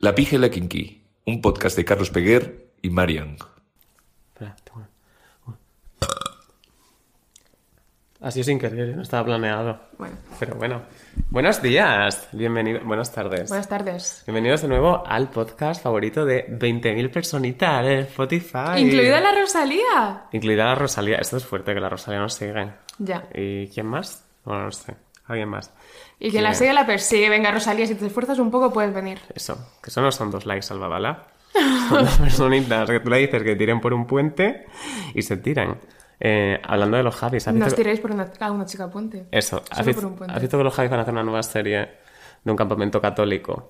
La Pija y la Kinky, un podcast de Carlos Peguer y Marian. Espera, tengo una- Ha sido sin querer, ¿eh? no estaba planeado. Bueno, Pero bueno. Buenos días, bienvenidos, buenas tardes. buenas tardes. Bienvenidos de nuevo al podcast favorito de 20.000 personitas de Spotify. Incluida la Rosalía. Incluida la Rosalía. Esto es fuerte, que la Rosalía nos sigue. Ya. ¿Y quién más? Bueno, no sé. ¿Alguien más? Y que la sigue la persigue. Venga, Rosalía, si te esfuerzas un poco puedes venir. Eso, que eso no son dos likes al babala. Son dos personitas que tú le dices que tiren por un puente y se tiran. Eh, hablando de los Javis, ¿has No visto os que- tiréis por una, a una chica puente. Eso, ¿has visto, por un puente. has visto que los Javis van a hacer una nueva serie de un campamento católico?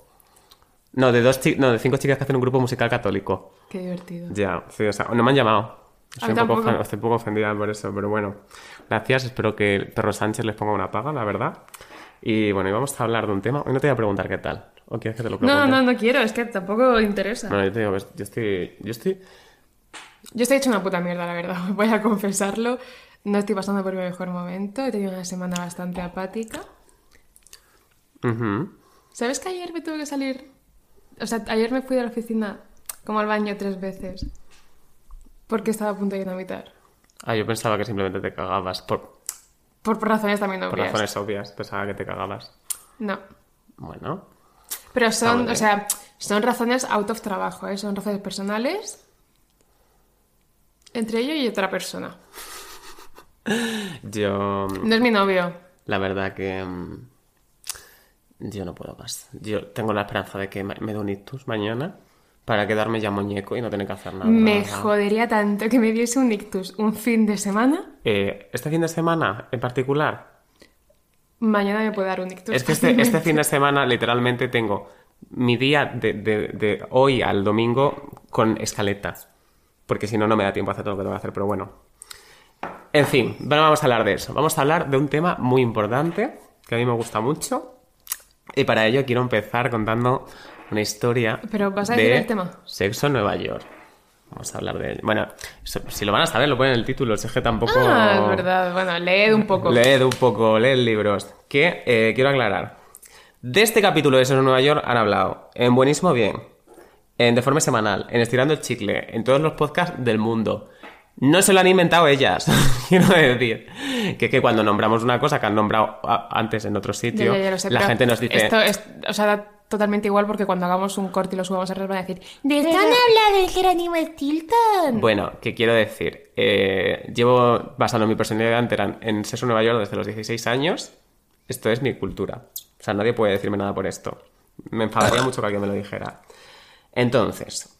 No, de dos no, de cinco chicas que hacen un grupo musical católico. Qué divertido. Ya, sí, o sea, no me han llamado. Estoy, un poco, estoy un poco ofendida por eso, pero bueno. Gracias, espero que el perro Sánchez les ponga una paga, la verdad. Y bueno, y vamos a hablar de un tema. Hoy no te voy a preguntar qué tal. ¿O quieres que te lo pregunte? No, no, no quiero, es que tampoco interesa. Bueno, yo te digo, yo estoy, yo estoy... Yo estoy hecho una puta mierda, la verdad. Voy a confesarlo. No estoy pasando por mi mejor momento. He tenido una semana bastante apática. ¿Sabes que ayer me tuve que salir? O sea, ayer me fui de la oficina como al baño tres veces. Porque estaba a punto de dinamitar. Ah, yo pensaba que simplemente te cagabas. Por, Por, por razones también por obvias. razones obvias, pensaba que te cagabas. No. Bueno, Pero son, o sea, son razones out of trabajo, ¿eh? Son razones personales entre yo y otra persona. yo... No es mi novio. La verdad que... mm, Yo no puedo más. Yo tengo la esperanza de que me dé un ictus mañana para quedarme ya muñeco y no tener que hacer nada. Me jodería tanto que me diese un ictus un fin de semana. Eh, este fin de semana en particular, Mañana me puede dar un ictus. es que este, este fin de semana literalmente tengo mi día de, de- de hoy al domingo con escaleta. Porque si no, no me da tiempo a hacer todo lo que tengo que hacer, pero bueno. En fin, bueno, vamos a hablar de eso. Vamos a hablar de un tema muy importante que a mí me gusta mucho. Y para ello quiero empezar contando una historia. Pero, ¿vas a de decir el tema? Sexo en Nueva York. Vamos a hablar de ello. Bueno, si lo van a saber, lo ponen en el título. Si es que tampoco. Ah, es verdad. Bueno, leed un poco. Leed un poco, leed libros. Que eh, quiero aclarar. De este capítulo de Sexo en Nueva York han hablado en Buenísimo Bien, en De Forma Semanal, en Estirando el Chicle, en todos los podcasts del mundo. No se lo han inventado ellas, quiero decir. Que es que cuando nombramos una cosa que han nombrado antes en otro sitio, ya, ya lo sé, la gente nos dice... Esto es, o sea, totalmente igual porque cuando hagamos un corte y lo subamos a redes van a decir ¿De qué han hablado del Jerónimo Stilton? Bueno, que quiero decir, eh, llevo basando mi personalidad entera en Sexo en Nueva York desde los 16 años. Esto es mi cultura. O sea, nadie puede decirme nada por esto. Me enfadaría mucho que alguien me lo dijera. Entonces,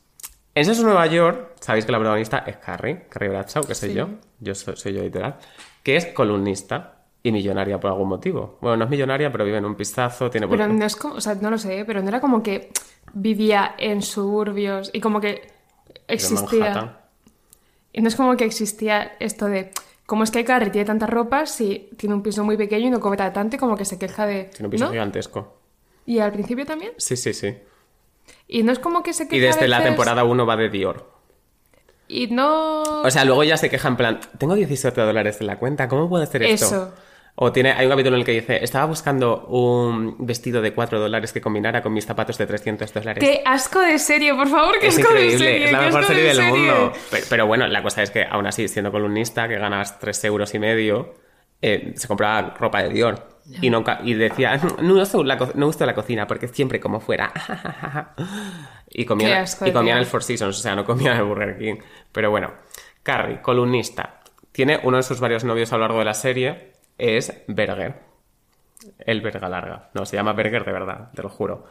en Sexo en Nueva York, sabéis que la protagonista es Carrie, Carrie Bradshaw, que soy Sí. yo, yo soy, soy yo literal, que es columnista y millonaria por algún motivo. Bueno, no es millonaria, pero vive en un pistazo, tiene... Pero no es como, o sea, no lo sé, pero no era como que vivía en suburbios y como que existía. Y no es como que existía esto de cómo es que Carrie tiene tantas ropas si tiene un piso muy pequeño y no cobra tanto y como que se queja de. Tiene un piso ¿no? gigantesco. Y al principio también. Sí, sí, sí. Y no es como que se queja Y desde la temporada 1 va de Dior. Y no. O sea, luego ya se queja en plan, tengo 17 dólares en la cuenta, ¿cómo puede ser esto? Eso. O tiene, hay un capítulo en el que dice, estaba buscando un vestido de 4 dólares que combinara con mis zapatos de 300 dólares. ¡Qué asco de serie, por favor! ¡Qué Es asco de increíble, serie! es la mejor serie de del serie! mundo. Pero, pero bueno, la cosa es que aún así, siendo columnista, que ganas 3 euros y medio, eh, se compraba ropa de Dior. Y, nunca, y decía, no uso, la, no uso la cocina porque siempre como fuera. y comían, asco y de comían el Four Seasons, o sea, no comían el Burger King. Pero bueno, Carrie, columnista, tiene uno de sus varios novios a lo largo de la serie, es Berger. El Berga Larga. No, se llama Berger de verdad, te lo juro.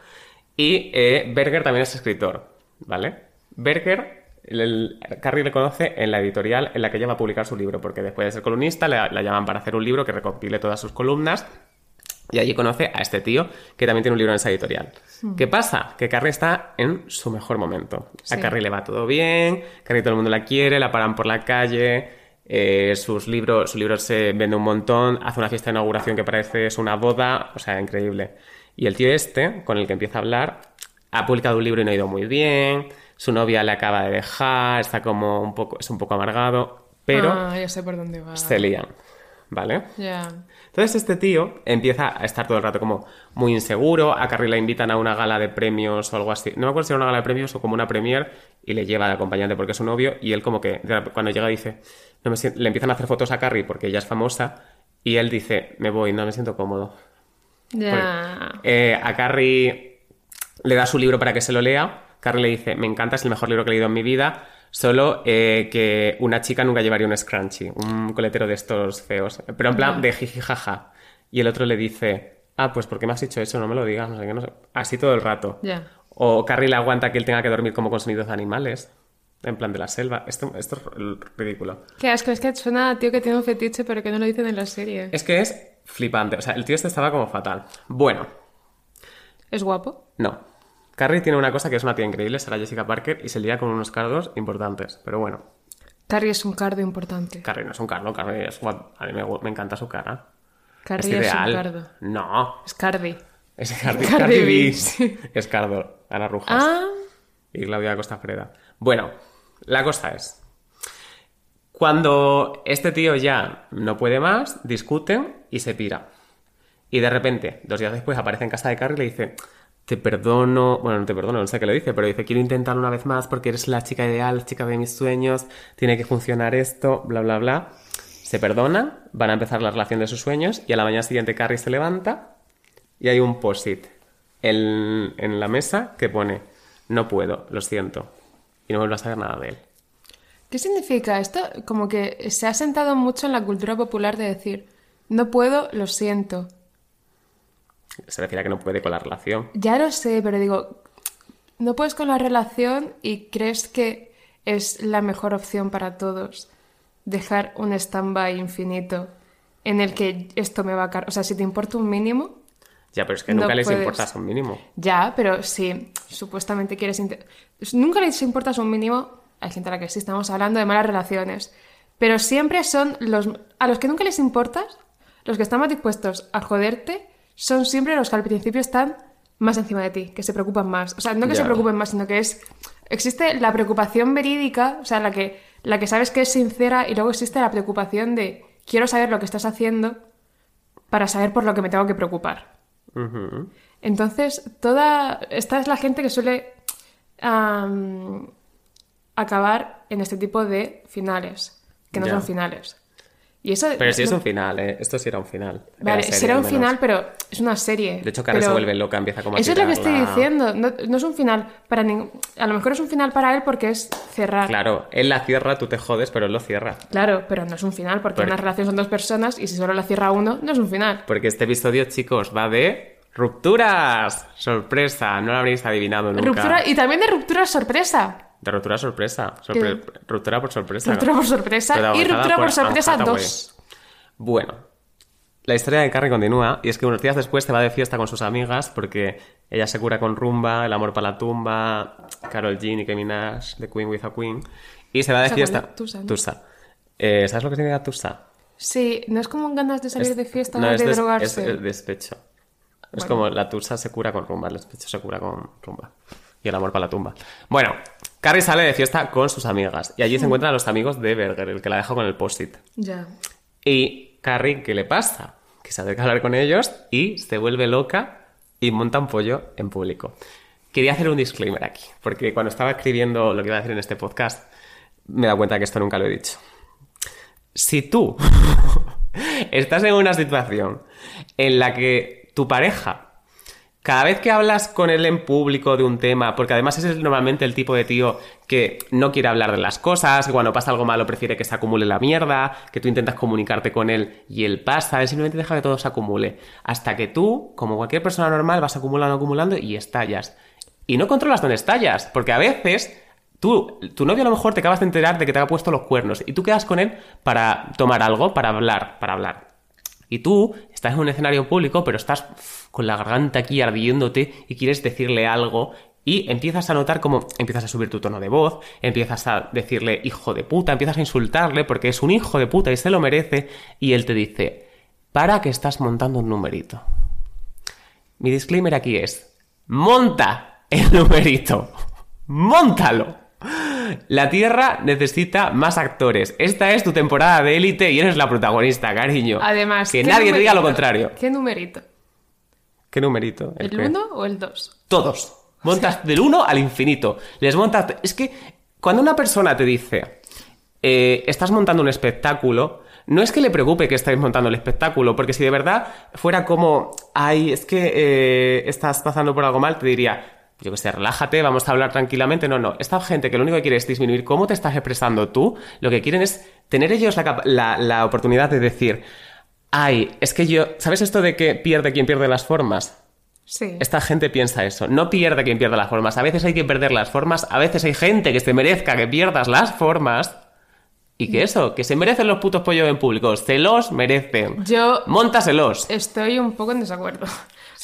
Y eh, Berger también es escritor, ¿vale? Berger, el, el- Carrie le conoce en la editorial en la que ella va a publicar su libro, porque después de ser columnista la, la llaman para hacer un libro que recopile todas sus columnas. Y allí conoce a este tío que también tiene un libro en esa editorial. ¿Qué pasa? Que Carrie está en su mejor momento. A Sí. Carrie le va todo bien, Carrie todo el mundo la quiere, la paran por la calle, eh, sus libros, su libro se vende un montón, hace una fiesta de inauguración que parece es una boda, o sea, increíble. Y el tío este, con el que empieza a hablar, ha publicado un libro y no ha ido muy bien, su novia le acaba de dejar, está como un poco, es un poco amargado, pero Ah, ya sé por dónde va. se lían. ¿vale? Ya. Entonces este tío empieza a estar todo el rato como muy inseguro, a Carrie la invitan a una gala de premios o algo así, no me acuerdo si era una gala de premios o como una premier y le lleva de acompañante porque es su novio y él como que cuando llega dice, no me siento- le empiezan a hacer fotos a Carrie porque ella es famosa y él dice, me voy, no me siento cómodo. Ya. Eh, a Carrie le da su libro para que se lo lea. Carrie le dice, me encanta, es el mejor libro que he leído en mi vida, solo eh, que una chica nunca llevaría un scrunchie, un coletero de estos feos, pero en plan de jiji jaja. Y el otro le dice, ah, pues ¿por qué me has dicho eso? No me lo digas, no sé qué, no sé. Así todo el rato. Ya. O Carrie le aguanta que él tenga que dormir como con sonidos de animales, en plan de la selva. Esto, esto es ridículo. Qué asco, es que suena a tío que tiene un fetiche, pero que no lo dicen en la serie. Es que es flipante, o sea, el tío este estaba como fatal. Bueno, ¿Es guapo? No. Carrie tiene una cosa que es una tía increíble, será Jessica Parker, y se lía con unos cardos importantes. Pero bueno, Carrie es un cardo importante. Carrie no es un cardo, Carrie es A mí me, encanta su cara. Carrie es es, un cardo. No. Es Cardi. Es Cardi, Cardi B, sí. Es Cardo. Ana Rujas. Ah, Y Claudia Costa Freda. Bueno, la cosa es. Cuando este tío ya no puede más, discuten y se pira. Y de repente, dos días después, aparece en casa de Carrie y le dice: Te perdono. Bueno, no te perdono, no sé qué le dice, pero dice: Quiero intentarlo una vez más porque eres la chica ideal, chica de mis sueños, tiene que funcionar esto, bla, bla, bla. Se perdonan, van a empezar la relación de sus sueños y a la mañana siguiente Carrie se levanta y hay un post-it en, en la mesa que pone: No puedo, lo siento. Y no vuelvo a saber nada de él. ¿qué significa esto? Como que se ha sentado mucho en la cultura popular de decir, no puedo, lo siento. Se refiere a que no puede con la relación. Ya lo sé, pero digo, no puedes con la relación y crees que es la mejor opción para todos dejar un stand-by infinito en el que esto me va a cargar. O sea, si te importa un mínimo, Ya, pero es que No nunca les puedes. importa un mínimo. ya, pero si supuestamente quieres... Nunca les importas un mínimo, hay gente a la que sí estamos hablando de malas relaciones, pero siempre son los... A los que nunca les importas, los que están más dispuestos a joderte, son siempre los que al principio están más encima de ti, que se preocupan más. O sea, no que se preocupen más, sino que es... Existe la preocupación verídica, o sea, la que, la que sabes que es sincera, y luego existe la preocupación de quiero saber lo que estás haciendo para saber por lo que me tengo que preocupar. Entonces, toda. Esta es la gente que suele acabar en este tipo de finales, que no son finales. Y eso. Pero sí es un final, ¿eh? Esto sí era un final. Vale, será un menos. final, pero es una serie. De hecho, se Pero vuelve loca, empieza como a Eso es lo que estoy diciendo. No, no es un final para ningún. A lo mejor es un final para él porque es cerrar. Claro, él la cierra, tú te jodes, pero él lo cierra. Claro, pero no es un final porque Pero- una relación son dos personas y si solo la cierra uno, no es un final. Porque este episodio, chicos, va de rupturas. Sorpresa, no lo habréis adivinado nunca. Ruptura y también de ruptura sorpresa. De ruptura sorpresa. Sorpre- Ruptura por sorpresa. Ruptura por sorpresa y ruptura por sorpresa Hathaway. 2. Bueno, la historia de Carrie continúa y es que unos días después se va de fiesta con sus amigas porque ella se cura con rumba, el amor para la tumba, Carol G, Nicki Minaj, The Queen with a Queen y se va de fiesta. Tusa, ¿no? Tusa. Eh, ¿Sabes lo que significa Tusa? Sí, no es como ganas de salir Es- de fiesta no, o de des- drogarse. Es, es despecho. Es como la tusa se cura con rumba, el despecho se cura con rumba. Y el amor para la tumba. Bueno, Carrie sale de fiesta con sus amigas. Y allí se encuentran los amigos de Berger, el que la deja con el post-it. Ya. Y Carrie, ¿qué le pasa? Que se acerca a hablar con ellos y se vuelve loca y monta un pollo en público. Quería hacer un disclaimer aquí, porque cuando estaba escribiendo lo que iba a decir en este podcast, me he dado cuenta que esto nunca lo he dicho. Si tú estás en una situación en la que tu pareja, cada vez que hablas con él en público de un tema, porque además es normalmente el tipo de tío que no quiere hablar de las cosas, que cuando pasa algo malo prefiere que se acumule la mierda, que tú intentas comunicarte con él y él pasa, él simplemente deja que todo se acumule. Hasta que tú, como cualquier persona normal, vas acumulando, acumulando y estallas. Y no controlas dónde estallas, porque a veces tú, tu novio a lo mejor te acabas de enterar de que te ha puesto los cuernos y tú quedas con él para tomar algo, para hablar, para hablar. Y tú estás en un escenario público, pero estás con la garganta aquí ardiéndote y quieres decirle algo y empiezas a notar cómo empiezas a subir tu tono de voz, empiezas a decirle hijo de puta, empiezas a insultarle porque es un hijo de puta y se lo merece y él te dice, para que estás montando un numerito. Mi disclaimer aquí es, monta el numerito, montalo. La Tierra necesita más actores. Esta es tu temporada de élite y eres la protagonista, cariño. Además, que ¿qué nadie te diga lo contrario. ¿Qué numerito? ¿Qué numerito? ¿El qué? 1 o el 2? Todos. Montas del 1 al infinito. Les montas. Es que cuando una persona te dice, eh, estás montando un espectáculo, no es que le preocupe que estáis montando el espectáculo, porque si de verdad fuera como, ay, es que eh, estás pasando por algo mal, te diría. Yo que sé, relájate, vamos a hablar tranquilamente. No, no. Esta gente que lo único que quiere es disminuir cómo te estás expresando tú, lo que quieren es tener ellos la, la- la oportunidad de decir, ay, es que yo. ¿Sabes esto de que pierde quien pierde las formas? Sí. Esta gente piensa eso. No pierde quien pierda las formas. A veces hay que perder las formas. A veces hay gente que se merezca que pierdas las formas. Y que eso, que se merecen los putos pollos en público. Se los merecen. Yo Móntaselos. estoy un poco en desacuerdo.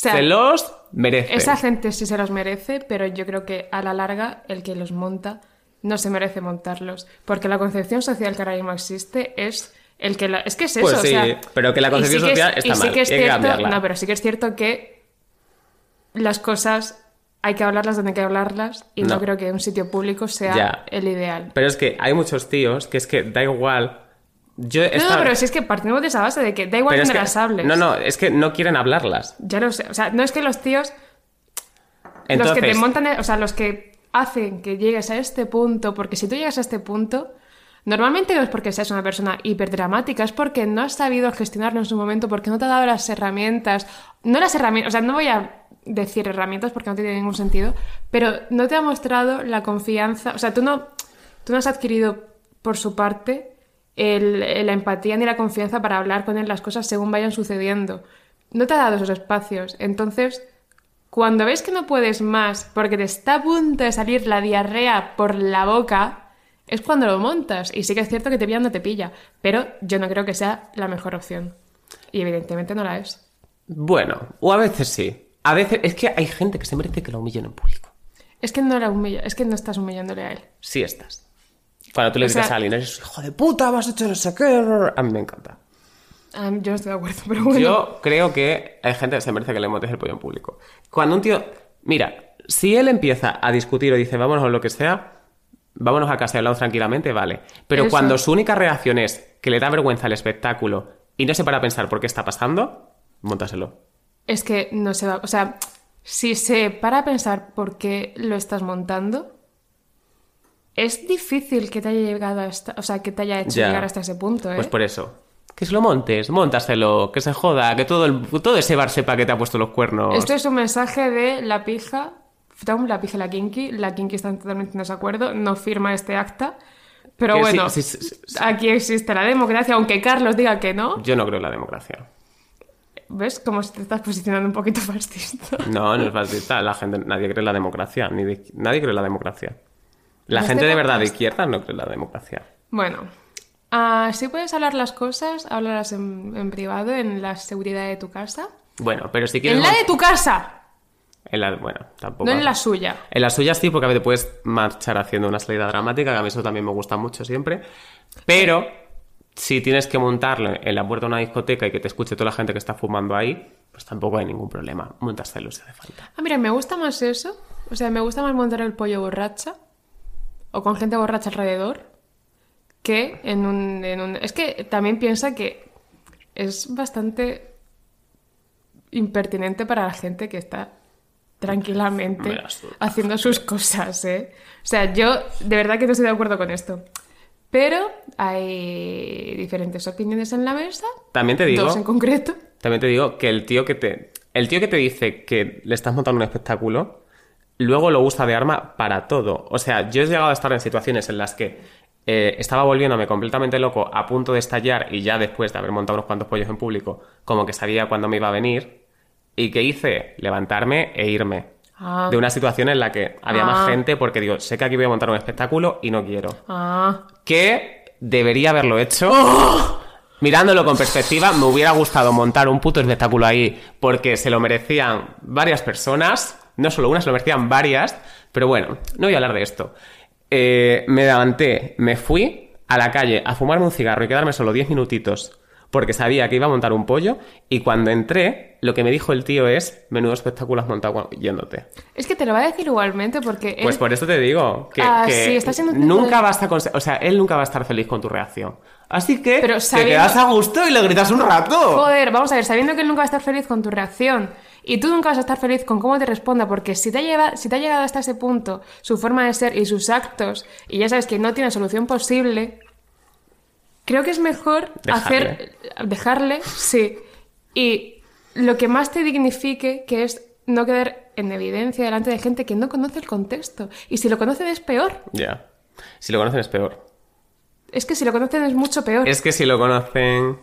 Sea, se los merecen. esa gente sí se los merece, pero yo creo que a la larga el que los monta no se merece montarlos. Porque la concepción social que ahora mismo existe es el que la... Es que es eso, Pues o sí, sea, pero que la concepción sí que es- social está y sí mal, que es que cierto, cambiarla. No, pero sí que es cierto que las cosas hay que hablarlas donde hay que hablarlas y no, No. creo que un sitio público sea Ya. el ideal. Pero es que hay muchos tíos que es que da igual. Yo No, pero si es que partimos de esa base de que da igual que- las hables. No, no, es que no quieren hablarlas. Ya lo sé. O sea, no es que los tíos Entonces, los que te montan, o sea, los que hacen que llegues a este punto, porque si tú llegas a este punto, normalmente no es porque seas una persona hiperdramática, es porque no has sabido gestionarlo en su momento, porque no te ha dado las herramientas, no las herramientas, o sea, no voy a decir herramientas porque no tiene ningún sentido, pero no te ha mostrado la confianza, o sea, tú no, tú no has adquirido por su parte el- la empatía ni la confianza para hablar con él las cosas según vayan sucediendo. No te ha dado esos espacios. Entonces, cuando ves que no puedes más porque te está a punto de salir la diarrea por la boca, es cuando lo montas. Y sí que es cierto que te pilla no te pilla, pero yo no creo que sea la mejor opción. Y evidentemente no la es. Bueno, o a veces sí. A veces es que hay gente que se merece que la humillen en público. Es que no la humilla, es que no estás humillándole a él. Sí estás. Cuando tú le dices sea- a alguien, eres hijo de puta, vas a echar no sé qué. A mí me encanta. Yo no estoy de acuerdo, pero bueno. Yo creo que hay gente que se merece que le montes el pollo en público. Cuando un tío. Mira, si él empieza a discutir o dice vámonos o lo que sea, vámonos a casa y hablamos tranquilamente, vale. Pero Eso. cuando su única reacción es que le da vergüenza el espectáculo y no se para a pensar por qué está pasando, montaselo. Es que no se va. O sea, si se para a pensar por qué lo estás montando, es difícil que te haya llegado a esta, o sea, que te haya hecho Ya. llegar hasta ese punto, ¿eh? Pues por eso. Que se lo montes, montaselo, que se joda, que todo, el, todo ese bar sepa que te ha puesto los cuernos. Esto es un mensaje de la pija, la pija y la kinky. La kinky está totalmente en desacuerdo, no firma este acta. Pero Que bueno, sí, sí, sí, sí. aquí existe la democracia, aunque Carlos diga que no. Yo no creo en la democracia. ¿Ves cómo te estás posicionando un poquito fascista? No, no es fascista. La gente, nadie cree en la democracia. Ni de- nadie cree en la democracia. La ¿En gente de verdad de izquierda no cree en la democracia. Bueno, ah, si puedes hablar las cosas, háblalas en, en privado, en la seguridad de tu casa. Bueno, pero si quieres... ¡En la de tu casa! en la- bueno, tampoco... No en la suya. En la suya sí, porque a veces puedes marchar haciendo una salida dramática, que a mí eso también me gusta mucho siempre. Pero si tienes que montarlo en la puerta de una discoteca y que te escuche toda la gente que está fumando ahí, pues tampoco hay ningún problema. Montárselo si hace falta. Ah, mira, me gusta más eso. O sea, me gusta más montar el pollo borracha o con gente borracha alrededor que en un, en un... Es que también piensa que es bastante impertinente para la gente que está tranquilamente haciendo sus cosas, ¿eh? O sea, yo de verdad que no estoy de acuerdo con esto. Pero hay diferentes opiniones en la mesa. También te digo... Dos en concreto. También te digo que el tío que te. El tío que te dice que le estás montando un espectáculo, luego lo usa de arma para todo. O sea, yo he llegado a estar en situaciones en las que eh, estaba volviéndome completamente loco, a punto de estallar, y ya después de haber montado unos cuantos pollos en público, como que sabía cuándo me iba a venir. ¿Y qué hice? Levantarme e irme. Ah. De una situación en la que había más Ah. gente, porque digo, sé que aquí voy a montar un espectáculo y no quiero Ah, que debería haberlo hecho. Mirándolo con perspectiva, me hubiera gustado montar un puto espectáculo ahí porque se lo merecían varias personas, no solo una, se lo merecían varias, pero bueno, no voy a hablar de esto. Eh, me levanté, me fui a la calle a fumarme un cigarro y quedarme solo 10 minutitos porque sabía que iba a montar un pollo y cuando entré, lo que me dijo el tío es, menudo espectáculo has montado yéndote. Es que te lo va a decir igualmente porque él... Pues por eso te digo que, Ah, que sí, está siendo un nunca tipo de- va a o sea, él nunca va a estar feliz con tu reacción. Así que Pero te sabiendo- quedas a gusto y le gritas un rato. Joder, vamos a ver, sabiendo que él nunca va a estar feliz con tu reacción y tú nunca vas a estar feliz con cómo te responda, porque si te, ha lleva- si te ha llegado hasta ese punto su forma de ser y sus actos, y ya sabes que no tiene solución posible, creo que es mejor Dejarle. hacer. dejarle, sí. Y lo que más te dignifique, que es no quedar en evidencia delante de gente que no conoce el contexto. Y si lo conocen es peor. Ya. Si lo conocen es peor. Es que si lo conocen es mucho peor. Es que si lo conocen...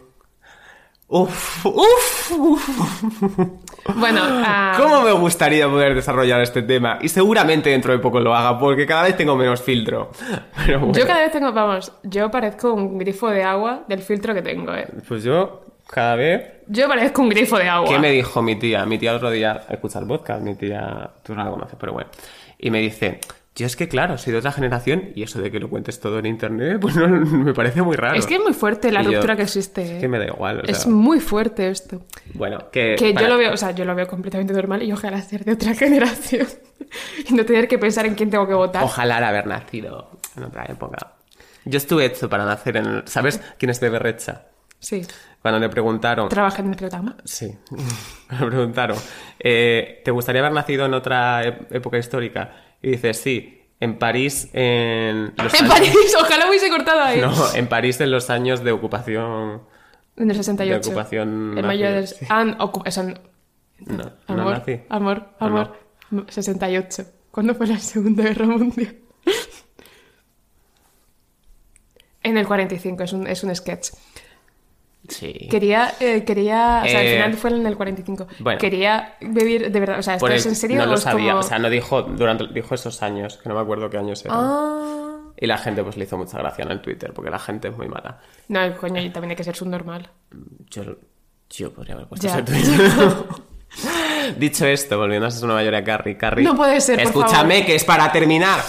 Uf, uf, uf. Bueno, ah, ¿Cómo me gustaría poder desarrollar este tema? Y seguramente dentro de poco lo haga, porque cada vez tengo menos filtro. Pero bueno. Yo cada vez tengo, vamos, yo parezco un grifo de agua del filtro que tengo, ¿eh? Pues yo, cada vez... Yo parezco un grifo de agua. ¿Qué me dijo mi tía? Mi tía el otro día escucha el podcast, mi tía, tú no la conoces, pero bueno. Y me dice, yo es que claro, soy de otra generación y eso de que lo cuentes todo en internet, pues no, me parece muy raro. Es que es muy fuerte la Y yo, ruptura que existe. Es ¿eh? que me da igual, o Es muy fuerte esto. bueno, que... Que para- yo lo veo, o sea, yo lo veo completamente normal y ojalá ser de otra generación y no tener que pensar en quién tengo que votar. Ojalá haber nacido en otra época. Yo estuve hecho para nacer en... ¿Sabes quién es de Berrecha? Sí. Cuando le preguntaron... Trabaja en el programa. Sí, me preguntaron, eh, ¿te gustaría haber nacido en otra época histórica? Y dices, sí, en París en... los En años- París, ojalá hubiese cortado ahí. No, en París en los años de ocupación... En el 68. De ocupación En nazi, mayo del... sí. Ah, ocu- no- No, no amor, nazi. amor, ¿O amor. 68. ¿Cuándo fue la Segunda Guerra Mundial? en el 45, es un, es un sketch. Sí. Quería, eh, quería, o sea, al Eh, final fue en el 45. bueno. Quería vivir, de verdad, o sea, ¿esto es en serio no lo sabía, como- o sea, no dijo durante dijo esos años, que no me acuerdo qué años eran. Ah. Y la gente pues le hizo mucha gracia en el Twitter, porque la gente es muy mala. No, coño, y también hay que ser subnormal. Yo, yo podría haber puesto ese tweet. Dicho esto, volviendo a Nueva York a Carrie, Carrie. No puede ser, por Escúchame, favor. que es para terminar.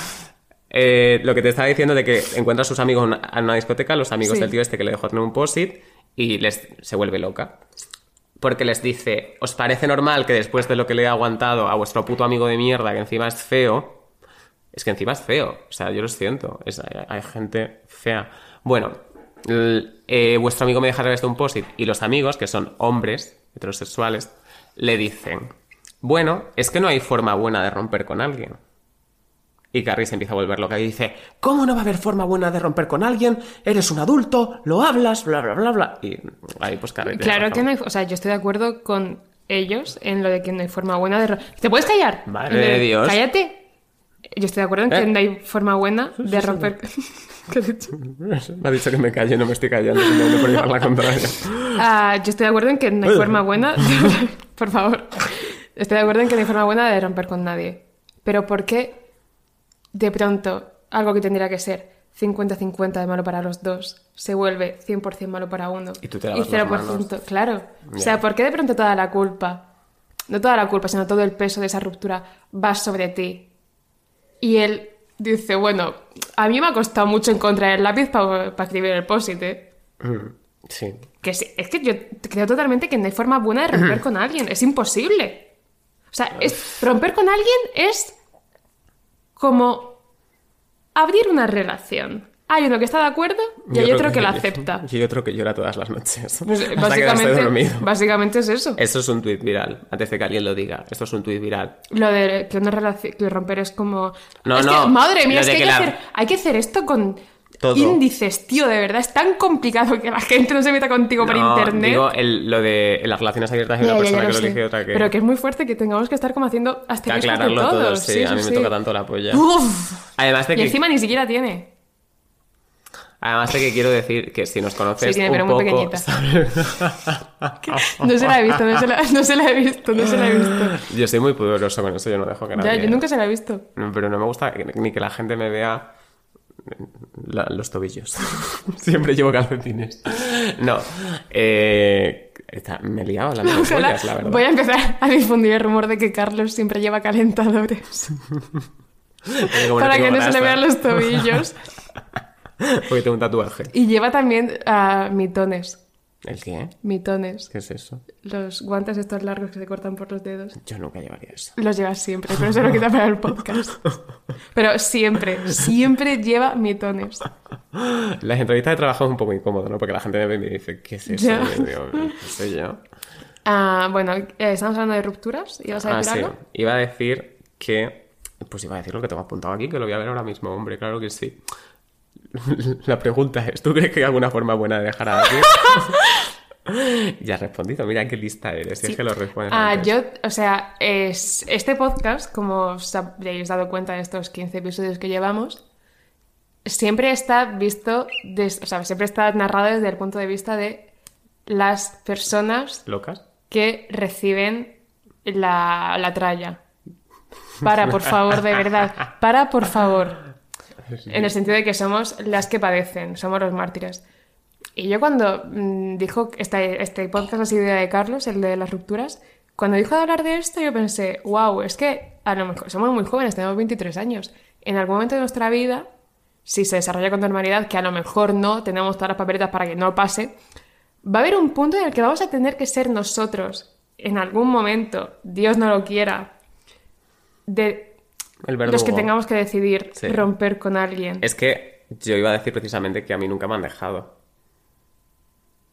Eh, lo que te estaba diciendo de que encuentra a sus amigos en una- discoteca, los amigos Sí. del tío este que le dejó tener un post-it, y les, se vuelve loca. Porque les dice, ¿os parece normal que después de lo que le he aguantado a vuestro puto amigo de mierda, que encima es feo, es que encima es feo. O sea, yo lo siento. Hay, gente fea. Bueno, eh, vuestro amigo me deja a través de un post y los amigos, que son hombres heterosexuales, le dicen, bueno, es que no hay forma buena de romper con alguien. Y Carrie se empieza a volver loca y dice, ¿cómo no va a haber forma buena de romper con alguien? Eres un adulto, lo hablas, bla, bla, bla, bla. Y ahí pues Carrie... Claro que no hay, o sea, yo estoy de acuerdo con ellos en lo de que no hay forma buena de... ro- ¿Te puedes callar? Madre de Dios. Cállate. Yo estoy de acuerdo en que ¿Eh? no hay forma buena de romper... ¿Qué has dicho? Me ha dicho que me calle, no me estoy callando, simplemente por llevar la contraria. Ah, yo estoy de acuerdo en que no hay forma buena... Por favor. Estoy de acuerdo en que no hay forma buena de romper con nadie. Pero ¿por qué de pronto algo que tendría que ser 50-50 de malo para los dos se vuelve 100% malo para uno? Y tú te las manos. Claro. O sea. ¿por qué de pronto toda la culpa, no toda la culpa, sino todo el peso de esa ruptura va sobre ti? Y él dice, bueno, a mí me ha costado mucho encontrar el lápiz para escribir el post-it, ¿eh? Mm, Sí. Que sí, es que yo creo totalmente que no hay forma buena de romper con alguien. Es imposible. O sea, es, romper con alguien es como abrir una relación. Hay uno que está de acuerdo y hay otro que la acepta. Y otro que llora todas las noches. Pues, hasta básicamente, dormido. básicamente es eso. Eso es un tuit viral. Antes de que alguien lo diga. Esto es un tuit viral. Lo de que una relación que romper es como. No, es no, Que, madre mía, es que, que hay, que la- hacer, hay que hacer esto con Todo. índices, tío, de verdad. Es tan complicado que la gente no se meta contigo por No, internet. Digo, el- lo de las relaciones abiertas de una ya, persona ya que lo y otra que. Pero que es muy fuerte que tengamos que estar como haciendo que asteriscos de aclararlo todos. Sí, a mí me toca tanto la polla. Uf. Además de Y que. encima ni siquiera tiene. Además de que quiero decir que si nos conoces Sí, tiene, un pero muy poco. No se la he visto, no se la, no se la he visto, no se la he visto. Yo soy muy pudoroso con eso, yo no dejo que Ya, nadie... yo nunca se la he visto. Pero no me gusta que- ni que la gente me vea la- los tobillos. Siempre llevo calcetines. No. Eh, está- me he liado Ojalá- pollas, la verdad. voy a empezar a difundir el rumor de que Carlos siempre lleva calentadores para que no se le vean los tobillos. Porque tengo un tatuaje. Y lleva también mitones. ¿El qué? Mitones. ¿Qué es eso? Los guantes estos largos que se cortan por los dedos. Yo nunca llevaría eso. Los llevas siempre, pero se lo quita para el podcast. Pero siempre, siempre lleva mitones. Las entrevistas de trabajo es un poco incómodo, ¿no? Porque la gente me ve y me dice, ¿qué es eso? Y digo, ¿qué sé yo? Ah, bueno, eh, estamos hablando de rupturas. ¿Ibas a Ah, sí. Iba a decir que... Pues iba a decir lo que tengo apuntado aquí, que lo voy a ver ahora mismo, hombre, claro que sí. La pregunta es, ¿tú crees que hay alguna forma buena de dejar a alguien? ya has respondido, mira qué lista eres, si es que lo respondes Ah, antes. yo, o sea, es, este podcast, como os habréis dado cuenta de estos 15 episodios que llevamos, siempre está visto, des- o sea, siempre está narrado desde el punto de vista de las personas ¿Locas? que reciben la, la tralla. Para, por favor, de verdad. Para, por favor. En el sentido de que somos las que padecen, somos los mártires. Y yo cuando mm, dijo, este, este podcast idea de Carlos, el de las rupturas, cuando dijo de hablar de esto yo pensé, wow, es que a lo mejor somos muy jóvenes, tenemos 23 años. En algún momento de nuestra vida, si se desarrolla con normalidad, que a lo mejor no, tenemos todas las papeletas para que no pase, va a haber un punto en el que vamos a tener que ser nosotros, en algún momento, Dios no lo quiera, de El verdugo. los que tengamos que decidir Sí. romper con alguien. Es que yo iba a decir precisamente que a mí nunca me han dejado.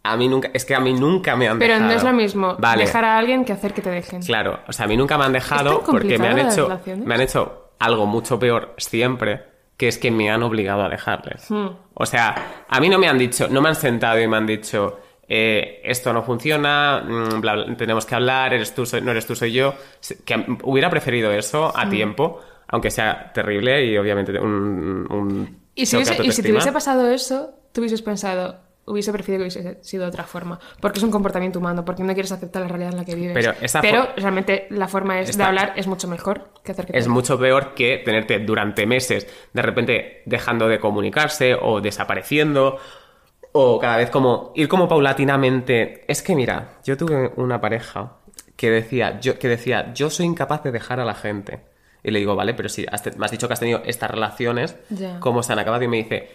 A mí nunca... Es que a mí nunca me han Pero dejado. no es lo mismo Vale. dejar a alguien que hacer que te dejen. Claro, o sea, a mí nunca me han dejado ¿Es tan porque me han hecho me han hecho algo mucho peor siempre, que es que me han obligado a dejarles. Hmm. O sea, a mí no me han dicho, no me han sentado y me han dicho eh, esto no funciona, mm, bla, bla, tenemos que hablar, eres tú, soy- no eres tú, soy yo. Que hubiera preferido eso Hmm. a tiempo, aunque sea terrible y obviamente un, un Y si, hubiese, y si te hubiese pasado eso, tú hubieses pensado, hubiese preferido que hubiese sido de otra forma. Porque es un comportamiento humano, porque no quieres aceptar la realidad en la que vives. Pero Pero realmente la forma es de hablar es mucho mejor que hacer que es mucho peor que tenerte durante meses de repente dejando de comunicarse o desapareciendo o cada vez como ir como paulatinamente. Es que mira, yo tuve una pareja que decía, yo que decía, "Yo soy incapaz de dejar a la gente." Y le digo, "Vale, pero si has me has dicho que has tenido estas relaciones. ¿cómo se han acabado?" Y me dice,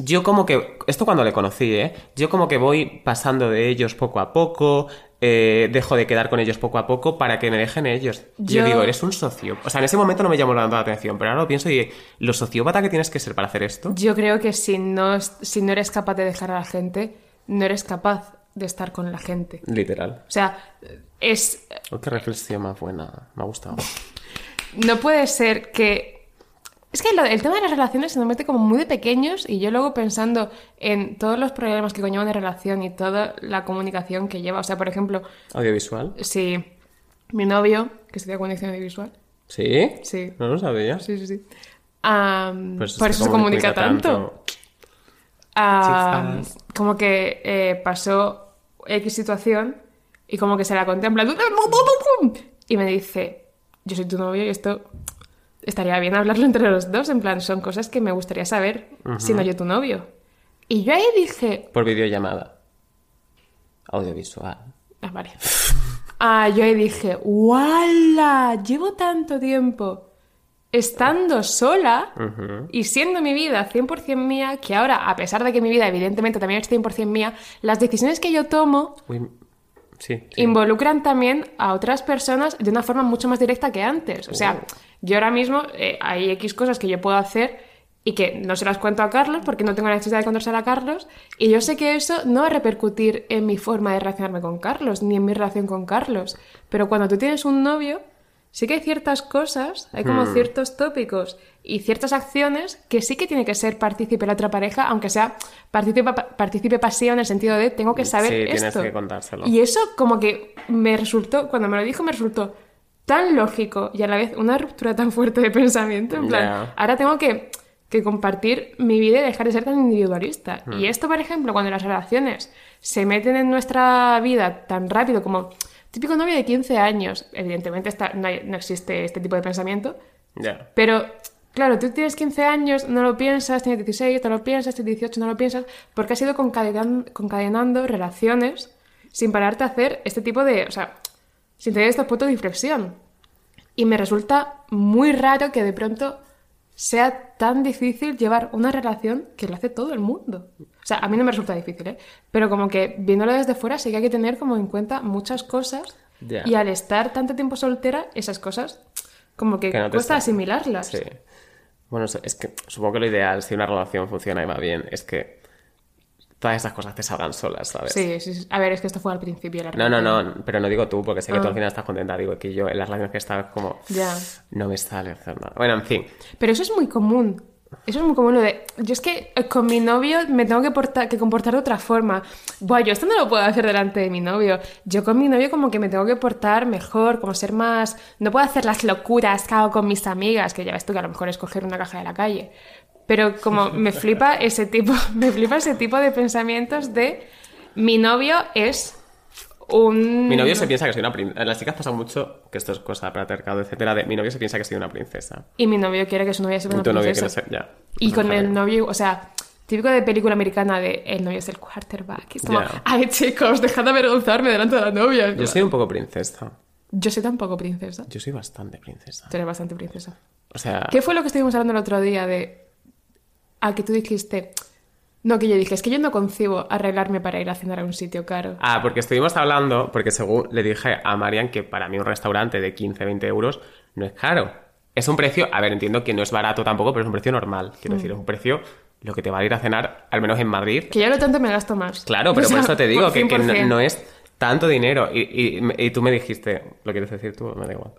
yo como que, esto cuando le conocí, ¿eh? Yo como que voy pasando de ellos poco a poco, eh, dejo de quedar con ellos poco a poco para que me dejen ellos. Yo Yo- digo, eres un socio. O sea, en ese momento no me llamó tanto la atención, pero ahora lo pienso y lo sociópata que tienes que ser para hacer esto. Yo creo que si no, si no eres capaz de dejar a la gente, no eres capaz de estar con la gente. Literal. O sea, es Oh, qué reflexión más buena. Me ha gustado. No puede ser que... Es que lo- el tema de las relaciones se nos mete como muy de pequeños y yo luego pensando en todos los problemas que conllevan de relación y toda la comunicación que lleva. O sea, por ejemplo, Audiovisual. si mi novio, que estudia comunicación audiovisual, ¿Sí? Sí. No lo sabía. sí, sí, sí, Pues por es eso se comunica tanto. Como que eh, pasó X situación y como que se la contempla y me dice, yo soy tu novio y esto estaría bien hablarlo entre los dos, en plan, son cosas que me gustaría saber siendo yo tu novio. Y yo ahí dije, Por videollamada. Audiovisual. ah, vale. Ah, yo ahí dije, ¡wala! Llevo tanto tiempo estando sola y siendo mi vida 100% mía, que ahora, a pesar de que mi vida evidentemente también es 100% mía, las decisiones que yo tomo Uy, sí. sí. involucran también a otras personas de una forma mucho más directa que antes. O sea, yo ahora mismo eh, hay X cosas que yo puedo hacer y que no se las cuento a Carlos porque no tengo la necesidad de contársela a Carlos y yo sé que eso no va a repercutir en mi forma de relacionarme con Carlos ni en mi relación con Carlos. Pero cuando tú tienes un novio, sí que hay ciertas cosas, hay como ciertos tópicos y ciertas acciones que sí que tiene que ser partícipe la otra pareja, aunque sea partícipe, partícipe pasivo en el sentido de tengo que saber Sí, tienes esto. que contárselo. Y eso como que me resultó, cuando me lo dijo, me resultó tan lógico y a la vez una ruptura tan fuerte de pensamiento. En plan, ahora tengo que, que compartir mi vida y dejar de ser tan individualista. Hmm. Y esto, por ejemplo, cuando las relaciones se meten en nuestra vida tan rápido como típico novio de 15 años, evidentemente esta- no, hay- no existe este tipo de pensamiento, pero, claro, tú tienes 15 años, no lo piensas, tienes 16, no lo piensas, tienes 18, no lo piensas, porque has ido concadenan- concadenando relaciones sin pararte a hacer este tipo de, o sea, sin tener estos puntos de inflexión. Y me resulta muy raro que de pronto sea tan difícil llevar una relación que lo hace todo el mundo. O sea, a mí no me resulta difícil, ¿eh? Pero como que viéndolo desde fuera sí que hay que tener como en cuenta muchas cosas y al estar tanto tiempo soltera, esas cosas como que, Que no te cuesta asimilarlas. Sí. Bueno, es que supongo que lo ideal, si una relación funciona y va bien, es que todas esas cosas te salgan solas, ¿sabes? Sí, sí, sí. A ver, es que esto fue al principio. La No, no, no, pero no digo tú, porque sé que tú Ah. al final estás contenta. Digo que yo en las relaciones que estaba como. Ya. No me sale hacer nada. Bueno, en fin. Pero eso es muy común. Eso es muy común lo de. Yo es que eh, con mi novio me tengo que, portar, que comportar de otra forma. Buah, yo esto no lo puedo hacer delante de mi novio. Yo con mi novio, como que me tengo que portar mejor, como ser más. No puedo hacer las locuras que hago con mis amigas, que ya ves tú que a lo mejor es coger una caja de la calle. Pero como me flipa ese tipo, me flipa ese tipo de pensamientos de mi novio es un. Mi novio se piensa que soy una princesa. En las chicas pasa mucho, que esto es cosa patriarcado, etcétera, de mi novio se piensa que soy una princesa. Y mi novio quiere que su novia sea Y una tu novio princesa. quiere ser. Ya. Y con Ojalá. el novio, o sea, típico de película americana de el novio es el quarterback. Es como, Ya. ay chicos, dejad de avergonzarme delante de la novia. Yo soy un poco princesa. Yo soy tampoco princesa. Yo soy bastante princesa. Tú eres bastante princesa. O sea. ¿Qué fue lo que estuvimos hablando el otro día de... A que tú dijiste... No, que yo dije, es que yo no concibo arreglarme para ir a cenar a un sitio caro. Ah, porque estuvimos hablando, porque según le dije a Marian que para mí un restaurante de 15, 20 euros no es caro. Es un precio, a ver, entiendo que no es barato tampoco, pero es un precio normal. Quiero Mm. decir, es un precio lo que te va a ir a cenar, al menos en Madrid. Que yo lo tanto me gasto más. Claro, pero O por eso te digo que, que no, 100%. no es tanto dinero. Y, y- y tú me dijiste, ¿lo quieres decir tú? Me da igual.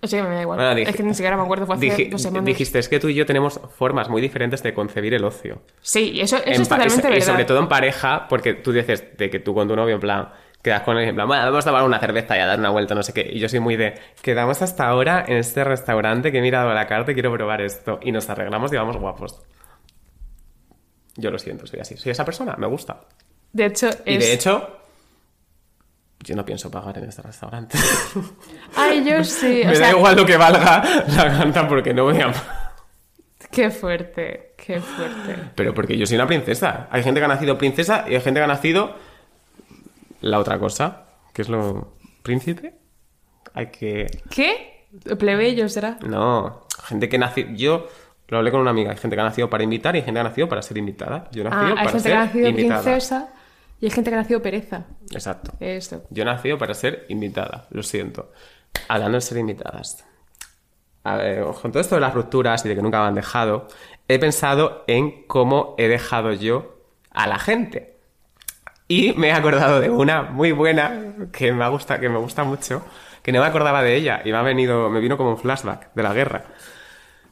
O sea, que me da igual. Bueno, dije- es que ni siquiera me acuerdo, fue hace Diji- dos semanas. dijiste, es que tú y yo tenemos formas muy diferentes de concebir el ocio. Sí, y eso, eso es y totalmente y, sobre todo en pareja, porque tú dices de que tú con tu novio, en plan, quedas con él, en plan, bueno, vamos a tomar una cerveza y a dar una vuelta, no sé qué. Y yo soy muy de, quedamos hasta ahora en este restaurante que he mirado a la carta y quiero probar esto. Y nos arreglamos y vamos guapos. Yo lo siento, soy así. Soy esa persona, me gusta. De hecho, Y es... de hecho, yo no pienso pagar en este restaurante. Ay, yo sí. o me sea, da igual lo que valga la carta porque no voy a... Qué fuerte, qué fuerte. Pero porque yo soy una princesa. Hay gente que ha nacido princesa y hay gente que ha nacido la otra cosa, que es lo príncipe. Hay que ¿Qué? Plebeyo será. no, gente que nació yo lo hablé con una amiga, hay gente que ha nacido para invitar y hay gente que ha nacido para ser invitada. Yo nacido Ah, hay para gente ser que ha nacido invitada. princesa y hay gente que ha nacido pereza. Exacto. Eso. Yo he nacido para ser invitada, lo siento. Hablando de ser invitadas. A ver, con todo esto de las rupturas y de que nunca me han dejado, he pensado en cómo he dejado yo a la gente. Y me he acordado de una muy buena que me gusta, que me gusta mucho, que no me acordaba de ella y me ha venido, me vino como un flashback de la guerra.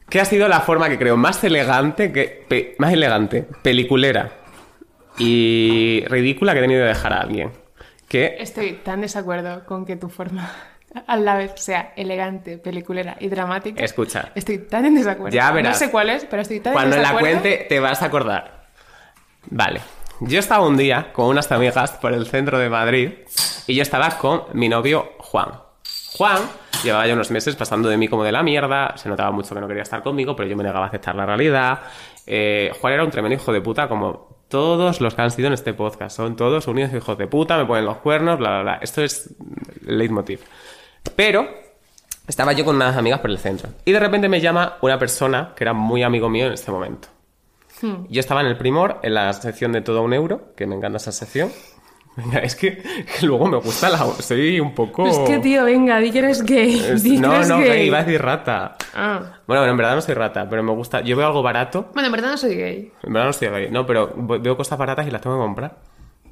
Que ha sido la forma que creo más elegante, que, más elegante, peliculera y ridícula que he tenido de dejar a alguien. Que Estoy tan desacuerdo con que tu forma a la vez sea elegante, peliculera y dramática. Escucha. Estoy tan en desacuerdo. Ya verás. No sé cuál es, pero estoy tan Cuando en la desacuerdo. cuente te vas a acordar. Vale. Yo estaba un día con unas amigas por el centro de Madrid y yo estaba con mi novio Juan. Juan llevaba ya unos meses pasando de mí como de la mierda, se notaba mucho que no quería estar conmigo, pero yo me negaba a aceptar la realidad. Eh, Juan era un tremendo hijo de puta como todos los que han sido en este podcast. Son todos unidos hijos de puta, me ponen los cuernos, bla, bla, bla. Esto es leitmotiv. Pero estaba yo con unas amigas por el centro. Y de repente me llama una persona que era muy amigo mío en este momento. Hmm. Yo estaba en el primor, en la sección de todo un euro, que me encanta esa sección. Venga, es que, que luego me gusta la... Soy un poco... Es que, tío, venga, di que eres gay. Es- di que no, eres no, gay. gay, iba a decir rata. Ah. Bueno, en verdad no soy rata, pero me gusta... Yo veo algo barato, Bueno, en verdad no soy gay. en verdad no soy gay, no, pero veo cosas baratas y las tengo que comprar.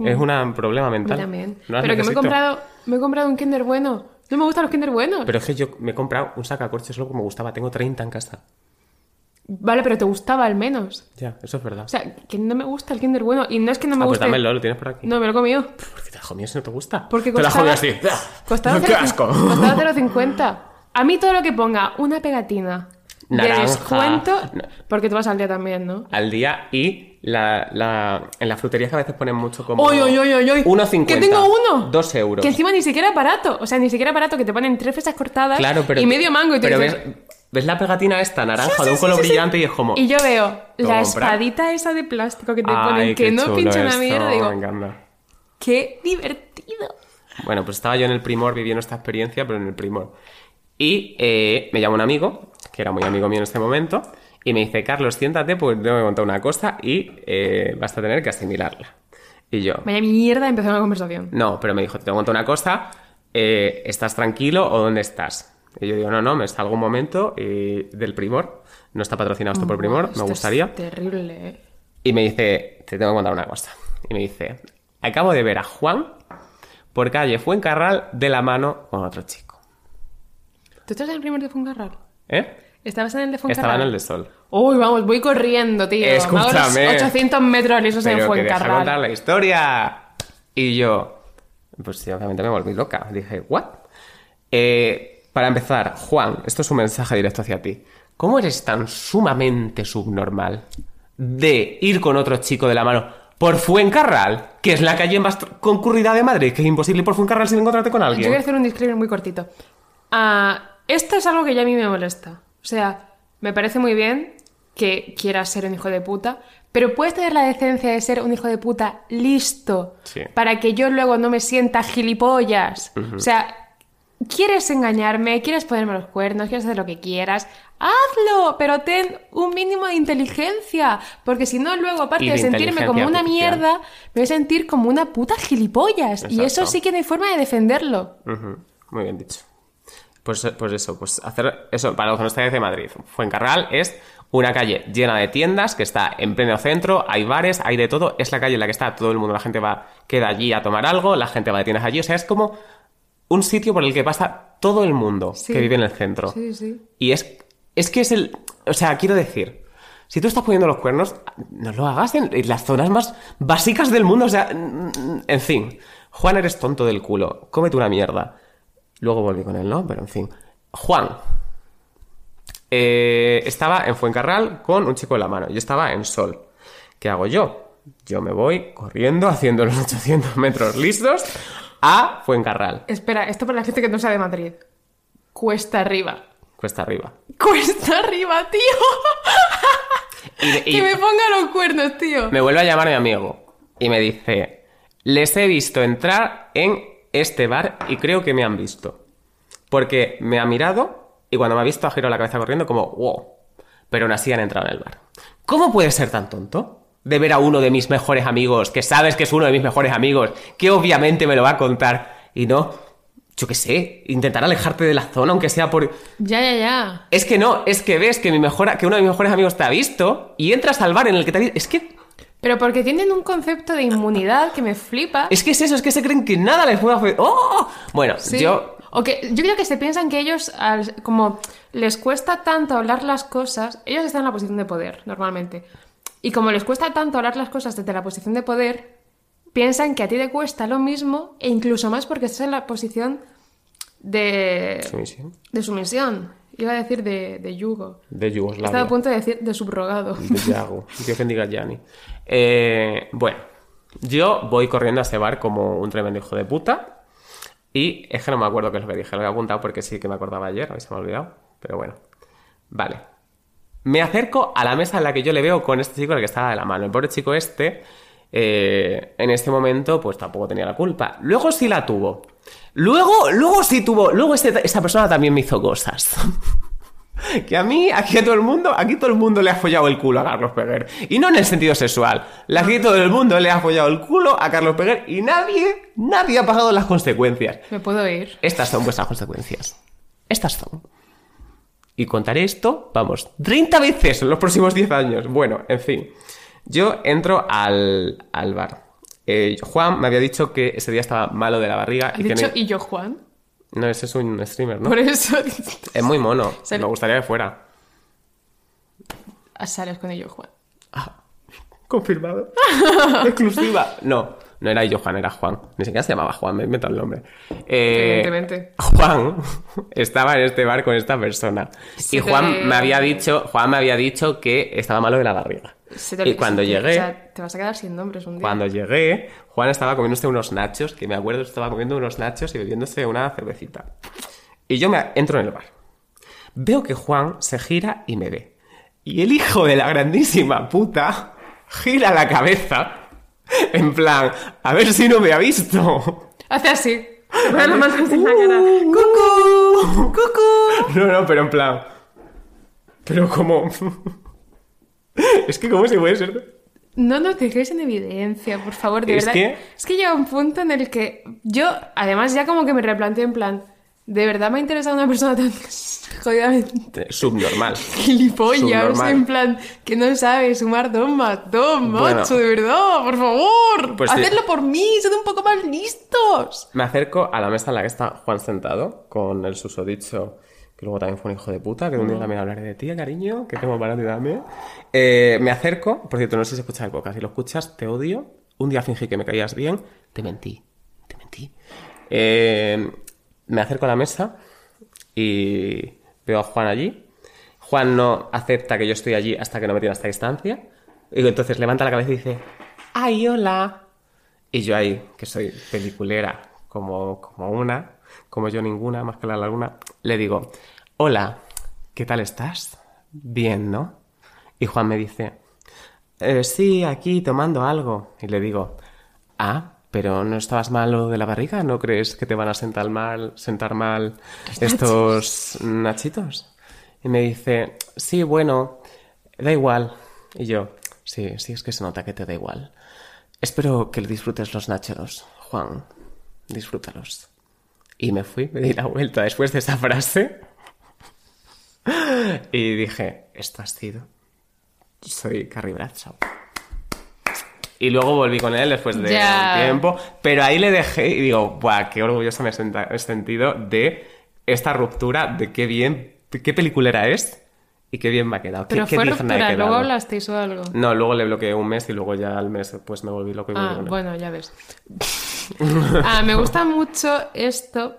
Es un problema Yo mental. Hmm. también. No pero que me he comprado, me he comprado un Kinder bueno. No me gustan los Kinder buenos. Pero es que yo me he comprado un sacacorchos solo que me gustaba. Tengo 30 en casa. Vale, pero te gustaba al menos. Ya, eso es verdad. O sea, que no me gusta el Kinder bueno. Y no es que no me ah, pues guste. dámelo, lo tienes por aquí. No, me lo he comido. ¿Por qué te la comido si no te gusta? Porque te la costaba- así. Costaba ¡Qué 0,50. asco! Costaba 0,50. A mí todo lo que ponga una pegatina Naranja. de descuento. Porque tú vas al día también, ¿no? Al día y la, la- en las fruterías que a veces ponen mucho como... ¡Oy, oy, oy, oy, oy! 1,50. ¡Que tengo uno! 2 euros. Que encima ni siquiera es barato. O sea, ni siquiera es barato que te ponen tres fresas cortadas Claro, pero... y medio mango. Y tú pero dices, ves, ves la pegatina esta naranja Sí, de un color sí, brillante y es como... Y yo veo ¿Lo la espadita esa de plástico que te Ay, ponen que no pincha una mierda. Digo, Me encanta. ¡qué divertido! Bueno, pues estaba yo en el Primor viviendo esta experiencia, pero en el Primor. Y eh, me llama un amigo, que era muy amigo mío en este momento, y me dice, Carlos, siéntate, pues tengo que contar una cosa y eh, vas a tener que asimilarla. Y yo, Vaya mierda, empezó una conversación. no, pero me dijo, te tengo que contar una cosa, eh, ¿estás tranquilo o dónde estás? Y yo digo, no, no, me salgo un momento y del Primor, no está patrocinado esto por Primor, Esto me es gustaría. terrible, ¿eh? Y me dice, te tengo que contar una cosa. Y me dice, acabo de ver a Juan por calle Fuencarral de la mano con otro chico. ¿Tú estás en el primer de Fuencarral? ¿Eh? ¿Estabas en el de Fuencarral? Estaba en el de Sol. Uy, vamos, voy corriendo, tío. Me hago los Escúchame. 800 metros lisos en Pero Fuencarral. contar la historia. Y yo, pues sí, obviamente me volví loca. Dije, ¿what? Eh, para empezar, Juan, esto es un mensaje directo hacia ti. ¿Cómo eres tan sumamente subnormal de ir con otro chico de la mano por Fuencarral, que es la calle más concurrida de Madrid, que es imposible ir por Fuencarral sin encontrarte con Yo voy a alguien? hacer un disclaimer muy cortito. Ah, esto es algo que ya a mí me molesta. O sea, me parece muy bien que quieras ser un hijo de puta, pero puedes tener la decencia de ser un hijo de puta listo Sí. para que yo luego no me sienta gilipollas. O sea, quieres engañarme, quieres ponerme los cuernos, quieres hacer lo que quieras, hazlo, pero ten un mínimo de inteligencia, porque si no luego aparte de de sentirme como una artificial. mierda, me voy a sentir como una puta gilipollas. Y eso sí que no hay forma de defenderlo. Muy bien dicho. Pues, pues eso, pues hacer eso, para los que no estáis de Madrid. Fuencarral es una calle llena de tiendas que está en pleno centro, hay bares, hay de todo, es la calle en la que está todo el mundo, la gente va, queda allí a tomar algo, la gente va de tiendas allí, o sea, es como un sitio por el que pasa todo el mundo Sí. que vive en el centro. Sí, sí. Y es, es que es el, o sea, quiero decir, si tú estás poniendo los cuernos, no lo hagas en, en las zonas más básicas del mundo, o sea, mm, en fin, Juan eres tonto del culo, cómete una mierda. Luego volví con él, ¿no? Pero en fin. Juan. eh, estaba en Fuencarral con un chico en la mano. Yo estaba en Sol. ¿Qué hago yo? Yo me voy corriendo, haciendo los 800 metros listos a Fuencarral. Espera, esto para la gente que no sabe Madrid. Cuesta arriba. Cuesta arriba. Cuesta arriba, tío. Y, de- y que me ponga los cuernos, tío. me vuelve a llamar mi amigo y me dice, les he visto entrar en este bar y creo que me han visto. Porque me ha mirado y cuando me ha visto ha girado la cabeza corriendo como, wow. Pero aún así han entrado en el bar. ¿Cómo puedes ser tan tonto? De ver a uno de mis mejores amigos, que sabes que es uno de mis mejores amigos, que obviamente me lo va a contar y no, yo qué sé, intentar alejarte de la zona, aunque sea por... Ya, ya, ya. Es que no, es que ves que, mi mejor, que uno de mis mejores amigos te ha visto y entras al bar en el que te ha visto. Es que Pero porque tienen un concepto de inmunidad que me flipa. Es que es eso, es que se creen que nada les puede hacer. ¡Oh! Bueno, Sí. yo. O que yo creo que se piensan que ellos, como les cuesta tanto hablar las cosas, ellos están en la posición de poder, normalmente. Y como les cuesta tanto hablar las cosas desde la posición de poder, piensan que a ti te cuesta lo mismo e incluso más porque estás en la posición de, Sumisión. de sumisión. Iba a decir de, de yugo. De Estaba Yugoslavia. a punto de decir de subrogado. De Yago. Dios bendiga Gianni. Eh, bueno, yo voy corriendo a ese bar como un tremendo hijo de puta. Y es que no me acuerdo qué es lo que dije. Lo he apuntado porque sí que me acordaba ayer. A mí se me ha olvidado. Pero bueno. Vale. Me acerco a la mesa en la que yo le veo con este chico el que estaba de la mano. El pobre chico este, eh, en este momento, pues tampoco tenía la culpa. Luego sí la tuvo. Luego, luego sí tuvo. Luego este- esta persona también me hizo cosas. Que a mí, aquí a todo el mundo, aquí todo el mundo le ha follado el culo a Carlos Peguer. Y no en el sentido sexual. Aquí todo el mundo le ha follado el culo a Carlos Peguer y nadie, nadie ha pagado las consecuencias. Me puedo ir. Estas son vuestras consecuencias. Estas son. Y contaré esto, vamos, 30 veces en los próximos 10 años. Bueno, en fin. Yo entro al, al bar. Eh, Juan me había dicho que ese día estaba malo de la barriga ¿Has y dicho y yo, Juan? No, ese es un streamer, ¿no? Por eso Es muy mono. Me gustaría que fuera. sales con ello, Juan. Confirmado. Exclusiva. No, no era Johan, era Juan. Ni siquiera se llamaba Juan, me he inventado el nombre. Eh, Evidentemente. Juan estaba en este bar con esta persona. Se y te- Juan me había dicho, Juan me había dicho que estaba malo de la barriga. Se te- y cuando se te- llegué, O sea, te vas a quedar sin nombres un día. cuando llegué, Juan estaba comiéndose unos nachos, que me acuerdo estaba comiendo unos nachos y bebiéndose una cervecita. Y yo me entro en el bar. Veo que Juan se gira y me ve. Y el hijo de la grandísima puta gira la cabeza en plan, a ver si no me ha visto. Hace así. Le pones las manos en la cara. ¡Cucú! ¡Cucú! No, no, pero en plan. Pero como. es que, ¿cómo se puede ser? No nos dejéis en evidencia, por favor, de Es verdad. que- Es que llega un punto en el que yo, además, ya como que me replanteo en plan, ¿de verdad me ha interesado una persona tan jodidamente Subnormal. gilipollas? Subnormal. En plan, que no sabe sumar dos más dos, Bueno. macho, de verdad, por favor. Pues sí. Hacedlo por mí, sed un poco más listos. Me acerco a la mesa en la que está Juan sentado, con el susodicho, que luego también fue un hijo de puta, que un día también hablaré de ti, cariño, que tengo para ti también. Eh, me acerco, por cierto, no sé si escuchas el podcast, si lo escuchas, te odio. Un día fingí que me caías bien, te mentí, te mentí. Eh, me acerco a la mesa y veo a Juan allí. Juan no acepta que yo estoy allí hasta que no me tiene esta distancia. Y entonces levanta la cabeza y dice, ¡ay, hola! Y yo ahí, que soy peliculera como, como una, como yo ninguna, más que la laguna, le digo, hola, ¿qué tal estás? Bien, ¿no? Y Juan me dice, "Eh, sí, aquí tomando algo. Y le digo, ah, pero ¿no estabas malo de la barriga? ¿No crees que te van a sentar mal, sentar mal estos nachitos? Y me dice, sí, bueno, da igual. Y yo, sí, sí, es que se nota que te da igual. Espero que disfrutes los nachos, Juan. Disfrútalos. Y me fui, me di la vuelta después de esa frase. Y dije, esto ha sido. Soy Carrie Bradshaw. Y luego volví con él después de Ya. un tiempo. Pero ahí le dejé y digo, ¡buah! Qué orgulloso me he sentido de esta ruptura, de qué bien, de qué peliculera es y qué bien me ha quedado. qué- Pero qué fue he ruptura, luego quedado. hablasteis o algo. No, luego le bloqueé un mes y luego ya al mes pues me volví loco y Ah, bueno, ya ves. Ah, me gusta mucho esto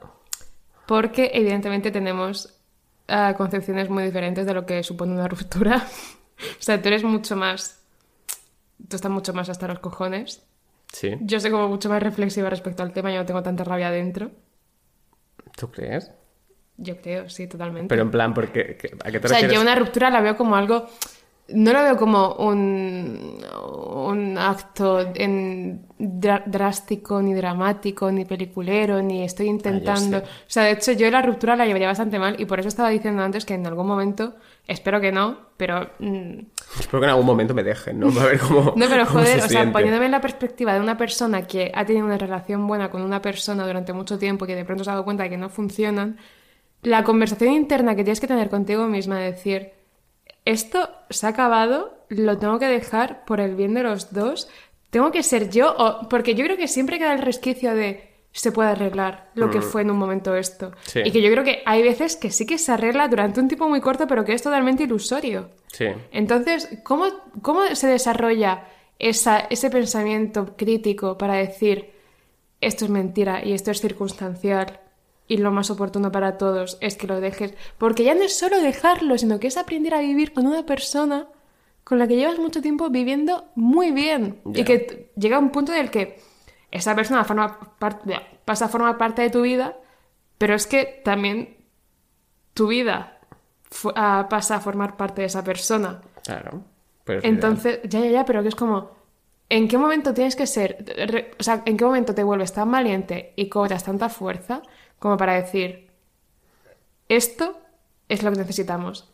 porque evidentemente tenemos ah, concepciones muy diferentes de lo que supone una ruptura. o sea, tú eres mucho más... Tú estás mucho más hasta los cojones. Sí, Yo soy como mucho más reflexiva respecto al tema, yo no tengo tanta rabia dentro. ¿tú crees? Yo creo, sí, totalmente. Pero en plan, porque, ¿qué- ¿a qué te o sea, refieres? yo una ruptura la veo como algo. No lo veo como un, un acto en drástico, ni dramático, ni peliculero, ni estoy intentando. Ah. O sea, de hecho, yo la ruptura la llevaría bastante mal y por eso estaba diciendo antes que en algún momento, espero que no, pero. mm, Espero que en algún momento me dejen, ¿no? Para ver cómo. no, pero cómo joder, se o sea, poniéndome en la perspectiva de una persona que ha tenido una relación buena con una persona durante mucho tiempo y que de pronto se ha dado cuenta de que no funcionan, la conversación interna que tienes que tener contigo misma de decir, esto se ha acabado, lo tengo que dejar por el bien de los dos, tengo que ser yo, o... porque yo creo que siempre queda el resquicio de se puede arreglar lo que fue en un momento esto. Mm. Sí. Y que yo creo que hay veces que sí que se arregla durante un tiempo muy corto, pero que es totalmente ilusorio. Sí. Entonces, ¿cómo, cómo se desarrolla esa, ese pensamiento crítico para decir esto es mentira y esto es circunstancial y lo más oportuno para todos es que lo dejes? Porque ya no es solo dejarlo, sino que es aprender a vivir con una persona con la que llevas mucho tiempo viviendo muy bien y que llega un punto en el que esa persona forma pasa a formar parte de tu vida, pero es que también tu vida ah, pasa a formar parte de esa persona. Claro. Pero es Entonces, ya, ya, ya, pero que es como, ¿en qué momento tienes que ser, re- o sea, en qué momento te vuelves tan valiente y cobras tanta fuerza como para decir, esto es lo que necesitamos?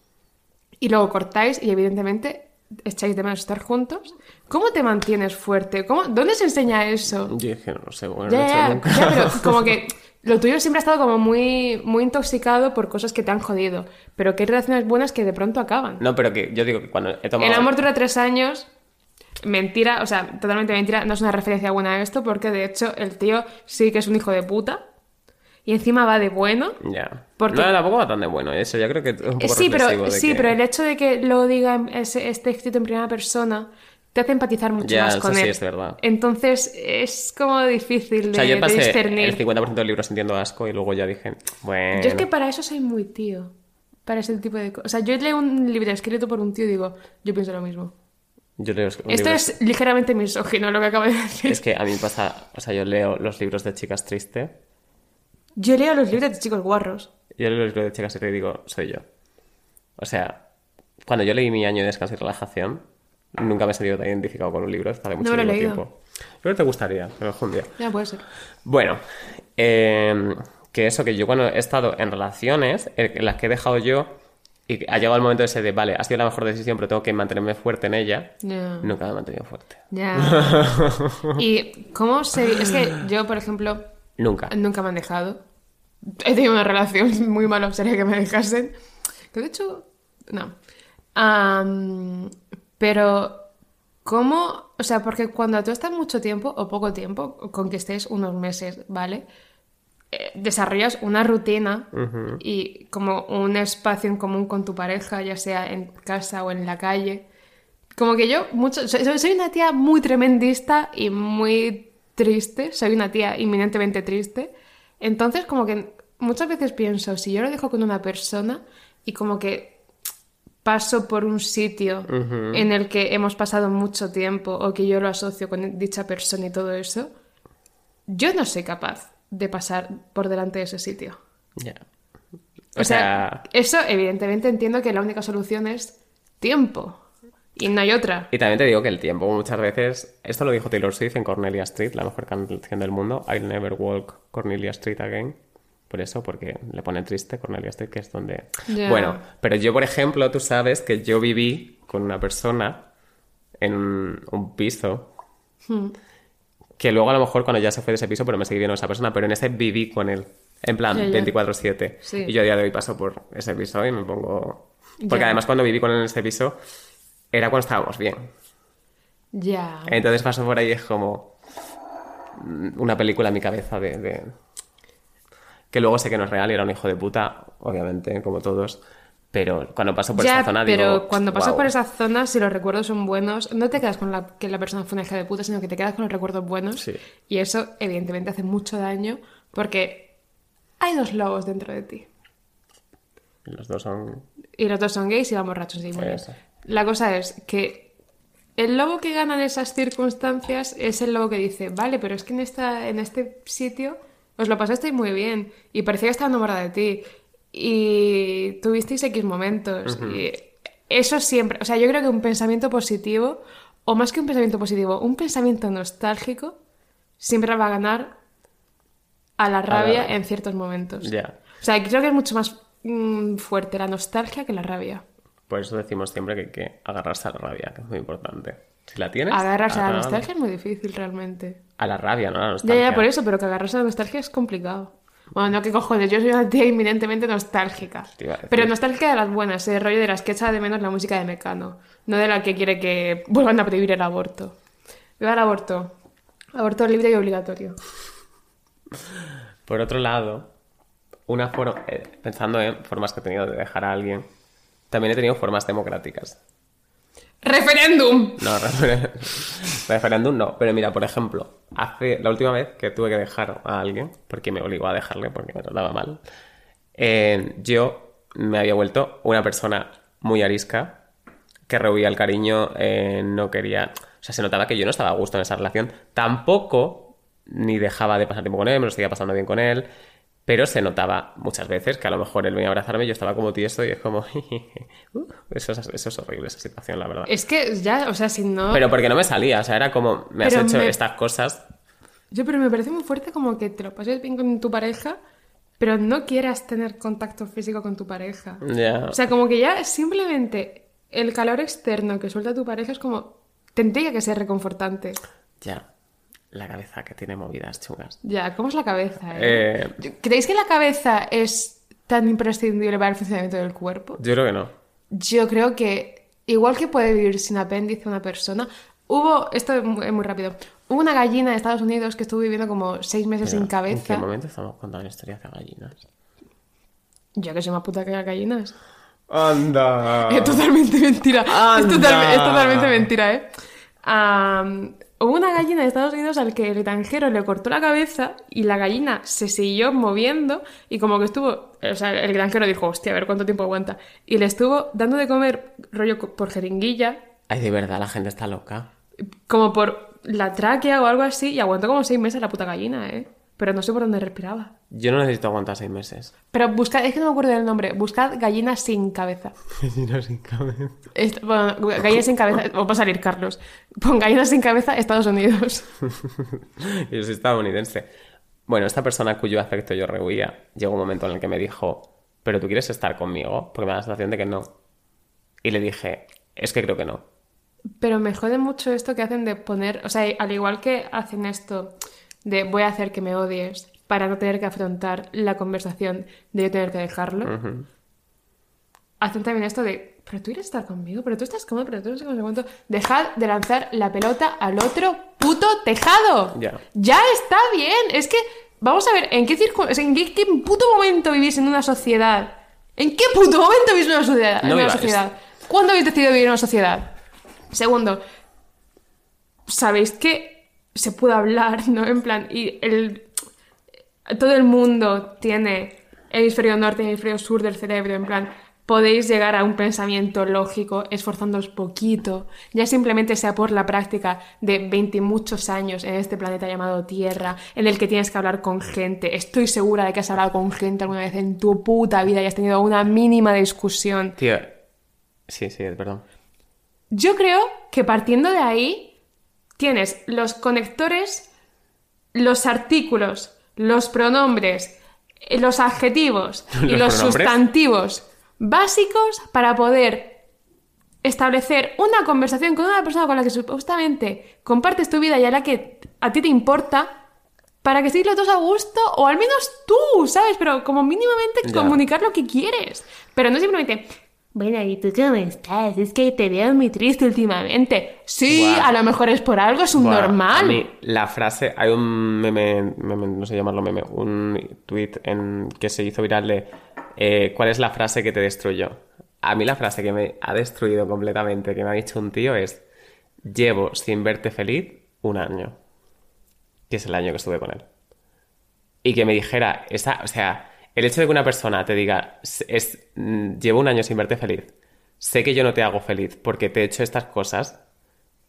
Y luego cortáis y evidentemente echáis de menos estar juntos. ¿Cómo te mantienes fuerte? ¿Cómo, ¿Dónde se enseña eso? Yo es que no lo sé, bueno, Ya, no lo he hecho nunca. pero como que lo tuyo siempre ha estado como muy, muy intoxicado por cosas que te han jodido. Pero que hay relaciones buenas que de pronto acaban. No, pero que yo digo que cuando he tomado. El amor dura tres años. Mentira, o sea, totalmente mentira. No es una referencia buena a esto porque de hecho el tío sí que es un hijo de puta. Y encima va de bueno. Ya. Porque- No, tampoco va tan de bueno. Eso ya creo que es un poco Sí, pero, de sí que- pero el hecho de que lo diga esté escrito en primera persona te hace empatizar mucho Ya, más con sí él. es verdad. Entonces es como difícil de, O sea, yo de pasé discernir. el 50% del libro sintiendo asco y luego ya dije, bueno. Yo es que para eso soy muy tío. Para ese tipo de cosas. O sea, yo leo un libro escrito por un tío y digo, yo pienso lo mismo. Yo leo Esto es ligeramente misógino lo que acabo de decir. Es que a mí pasa, o sea, yo leo los libros de chicas tristes, Yo leo los libros de chicos guarros. yo leo los libros de chicas y digo, soy yo. O sea, cuando yo leí mi año de descanso y relajación, nunca me he sentido tan identificado con un libro hace No lo he muchísimo leído. tiempo. Pero te gustaría, pero algún día. Ya puede ser. Bueno, eh, que eso, que yo cuando he estado en relaciones, eh, en las que he dejado yo, y ha llegado el momento ese de, vale, ha sido la mejor decisión, pero tengo que mantenerme fuerte en ella, Ya. nunca me he mantenido fuerte. Ya. y cómo se... Es que yo, por ejemplo, Nunca. nunca me han dejado. He tenido una relación muy mala, sería que me dejasen. Que de hecho, no. Pero, ¿cómo? O sea, porque cuando tú estás mucho tiempo o poco tiempo, con que estés unos meses, ¿vale? Eh, desarrollas una rutina y como un espacio en común con tu pareja, ya sea en casa o en la calle. Como que yo mucho, soy, soy una tía muy tremendista y muy triste, soy una tía inminentemente triste. Entonces, como que muchas veces pienso, si yo lo dejo con una persona y como que paso por un sitio en el que hemos pasado mucho tiempo o que yo lo asocio con dicha persona y todo eso, yo no soy capaz de pasar por delante de ese sitio. Ya. O, sea, eso evidentemente entiendo que la única solución es tiempo. Y no hay otra. Y también te digo que el tiempo muchas veces, esto lo dijo Taylor Swift en Cornelia Street, la mejor canción del mundo, I'll never walk Cornelia Street again. Por eso, porque le pone triste Cornelia Street, que es donde... Bueno, pero yo, por ejemplo, tú sabes que yo viví con una persona en un, piso Hmm. que luego a lo mejor cuando ya se fue de ese piso, pero me seguí viendo esa persona, pero en ese viví con él. En plan, Ya, ya. 24-7. Sí. Y yo a día de hoy paso por ese piso y me pongo... Porque además cuando viví con él en ese piso era cuando estábamos bien. Ya. Entonces paso por ahí y es como mm, una película en mi cabeza de, de- Que luego sé que no es real y era un hijo de puta, obviamente, como todos. Pero cuando paso por ya, esa zona pero digo... cuando pasas por esa zona, si los recuerdos son buenos, no te quedas con la, que la persona fue una hija de puta, sino que te quedas con los recuerdos buenos. Sí. Y eso, evidentemente, hace mucho daño porque hay dos lobos dentro de ti. Los dos son... Y los dos son gays y van borrachos. Y. La cosa es que el lobo que gana en esas circunstancias es el lobo que dice, vale, pero es que en, esta, en este sitio os lo pasasteis muy bien y parecía que estaba enamorada de ti y tuvisteis X momentos. Y eso siempre, o sea, yo creo que un pensamiento positivo, o más que un pensamiento positivo, un pensamiento nostálgico, siempre va a ganar a la rabia en ciertos momentos. Ya. O sea, creo que es mucho más mm, fuerte la nostalgia que la rabia. Por eso decimos siempre que hay que agarrarse a la rabia, que es muy importante. Si la tienes... Agarrarse a la nostalgia es muy difícil realmente. A la rabia, no a la Ya, nostalgia. ya, por eso, pero que agarrarse a la nostalgia es complicado. Bueno, no, que cojones, yo soy una tía inminentemente nostálgica. Pero nostálgica de las buenas, ese rollo de las que echa de menos la música de Mecano. No de la que quiere que vuelvan a prohibir el aborto. Viva el aborto. Aborto libre y obligatorio. Por otro lado, una for- eh, pensando en formas que he tenido de dejar a alguien, también he tenido formas democráticas. ¡Referéndum! No, refer- referéndum no. Pero mira, por ejemplo, hace la última vez que tuve que dejar a alguien, porque me obligó a dejarle porque me trataba mal, eh, yo me había vuelto una persona muy arisca, que rehuía el cariño, eh, no quería... O sea, se notaba que yo no estaba a gusto en esa relación. Tampoco ni dejaba de pasar tiempo con él, me lo seguía pasando bien con él. Pero se notaba muchas veces que a lo mejor él venía a abrazarme y yo estaba como tieso y es como... "Uh", eso, es, eso es horrible, esa situación, la verdad. Es que ya, o sea, si no... Pero porque no me salía, o sea, era como, me has hecho me- estas cosas. Yo, pero me parece muy fuerte como que te lo pases bien con tu pareja, pero no quieras tener contacto físico con tu pareja. Ya. O sea, como que ya simplemente el calor externo que suelta tu pareja es como... Tendría que ser reconfortante. ya. La cabeza que tiene movidas chungas. Ya, ¿cómo es la cabeza? eh? Eh, ¿Creéis que la cabeza es tan imprescindible para el funcionamiento del cuerpo? yo creo que no. Yo creo que, igual que puede vivir sin apéndice una persona, hubo, esto es muy, rápido, hubo una gallina de Estados Unidos que estuvo viviendo como seis meses sin Pero, ¿En cabeza. qué momento estamos contando historias de gallinas? Yo que soy más puta que las gallinas. ¡Anda! Es totalmente mentira. Es, Anda. total- es totalmente mentira, ¿eh? Am, hubo una gallina de Estados Unidos al que el granjero le cortó la cabeza y la gallina se siguió moviendo y como que estuvo... O sea, el granjero dijo, hostia, a ver cuánto tiempo aguanta. Y le estuvo dando de comer rollo por jeringuilla, Ay, de verdad, la gente está loca. como por la tráquea o algo así, y aguantó como seis meses la puta gallina, ¿eh? Pero no sé por dónde respiraba. Yo no necesito aguantar seis meses. Pero buscad, es que no me acuerdo del nombre, buscad gallina sin cabeza. Gallinas sin cabeza. Est- bueno, gallinas sin cabeza, o va a salir Carlos. Pon gallinas sin cabeza, Estados Unidos. Yo soy estadounidense. Bueno, esta persona cuyo afecto yo rehuía, llegó un momento en el que me dijo, ¿pero tú quieres estar conmigo? Porque me da la sensación de que no. Y le dije, es que creo que no. Pero me jode mucho esto que hacen de poner, o sea, al igual que hacen esto de voy a hacer que me odies para no tener que afrontar la conversación de yo tener que dejarlo, Ujú. hacen también esto de, pero tú quieres estar conmigo, pero tú estás cómodo, pero tú no sé cómo, cuánto. Dejad de lanzar la pelota al otro puto tejado. Ya. Ya está bien. Es que, vamos a ver, ¿en qué, circun- ¿en qué, qué puto momento vivís en una sociedad? ¿En qué puto momento vivís en una sociedad? en una sociedad? ¿Cuándo habéis decidido vivir en una sociedad? Segundo, sabéis que se puede hablar, ¿no? En plan, y el, todo el mundo tiene hemisferio norte y hemisferio sur del cerebro, en plan, podéis llegar a un pensamiento lógico esforzándoos poquito, ya simplemente sea por la práctica de 20 y muchos años en este planeta llamado Tierra, en el que tienes que hablar con gente. Estoy segura de que has hablado con gente alguna vez en tu puta vida y has tenido una mínima discusión. Tío, sí, sí, perdón. Yo creo que partiendo de ahí tienes los conectores, los artículos, los pronombres, eh, los adjetivos y ¿Los sustantivos básicos para poder establecer una conversación con una persona con la que supuestamente compartes tu vida y a la que a ti te importa para que estéis los dos a gusto o al menos tú, ¿sabes? Pero como mínimamente comunicar lo que quieres. Pero no simplemente... Bueno, ¿y tú cómo estás? Es que te veo muy triste últimamente. Sí, a lo mejor es por algo, es un normal. A mí, la frase, hay un meme, meme, no sé llamarlo meme, un tweet en, que se hizo viral de eh, ¿cuál es la frase que te destruyó? A mí la frase que me ha destruido completamente, que me ha dicho un tío es llevo sin verte feliz un año. Que es el año que estuve con él. Y que me dijera, esa, o sea, el hecho de que una persona te diga, "S- es, mm, llevo un año sin verte feliz, sé que yo no te hago feliz porque te he hecho estas cosas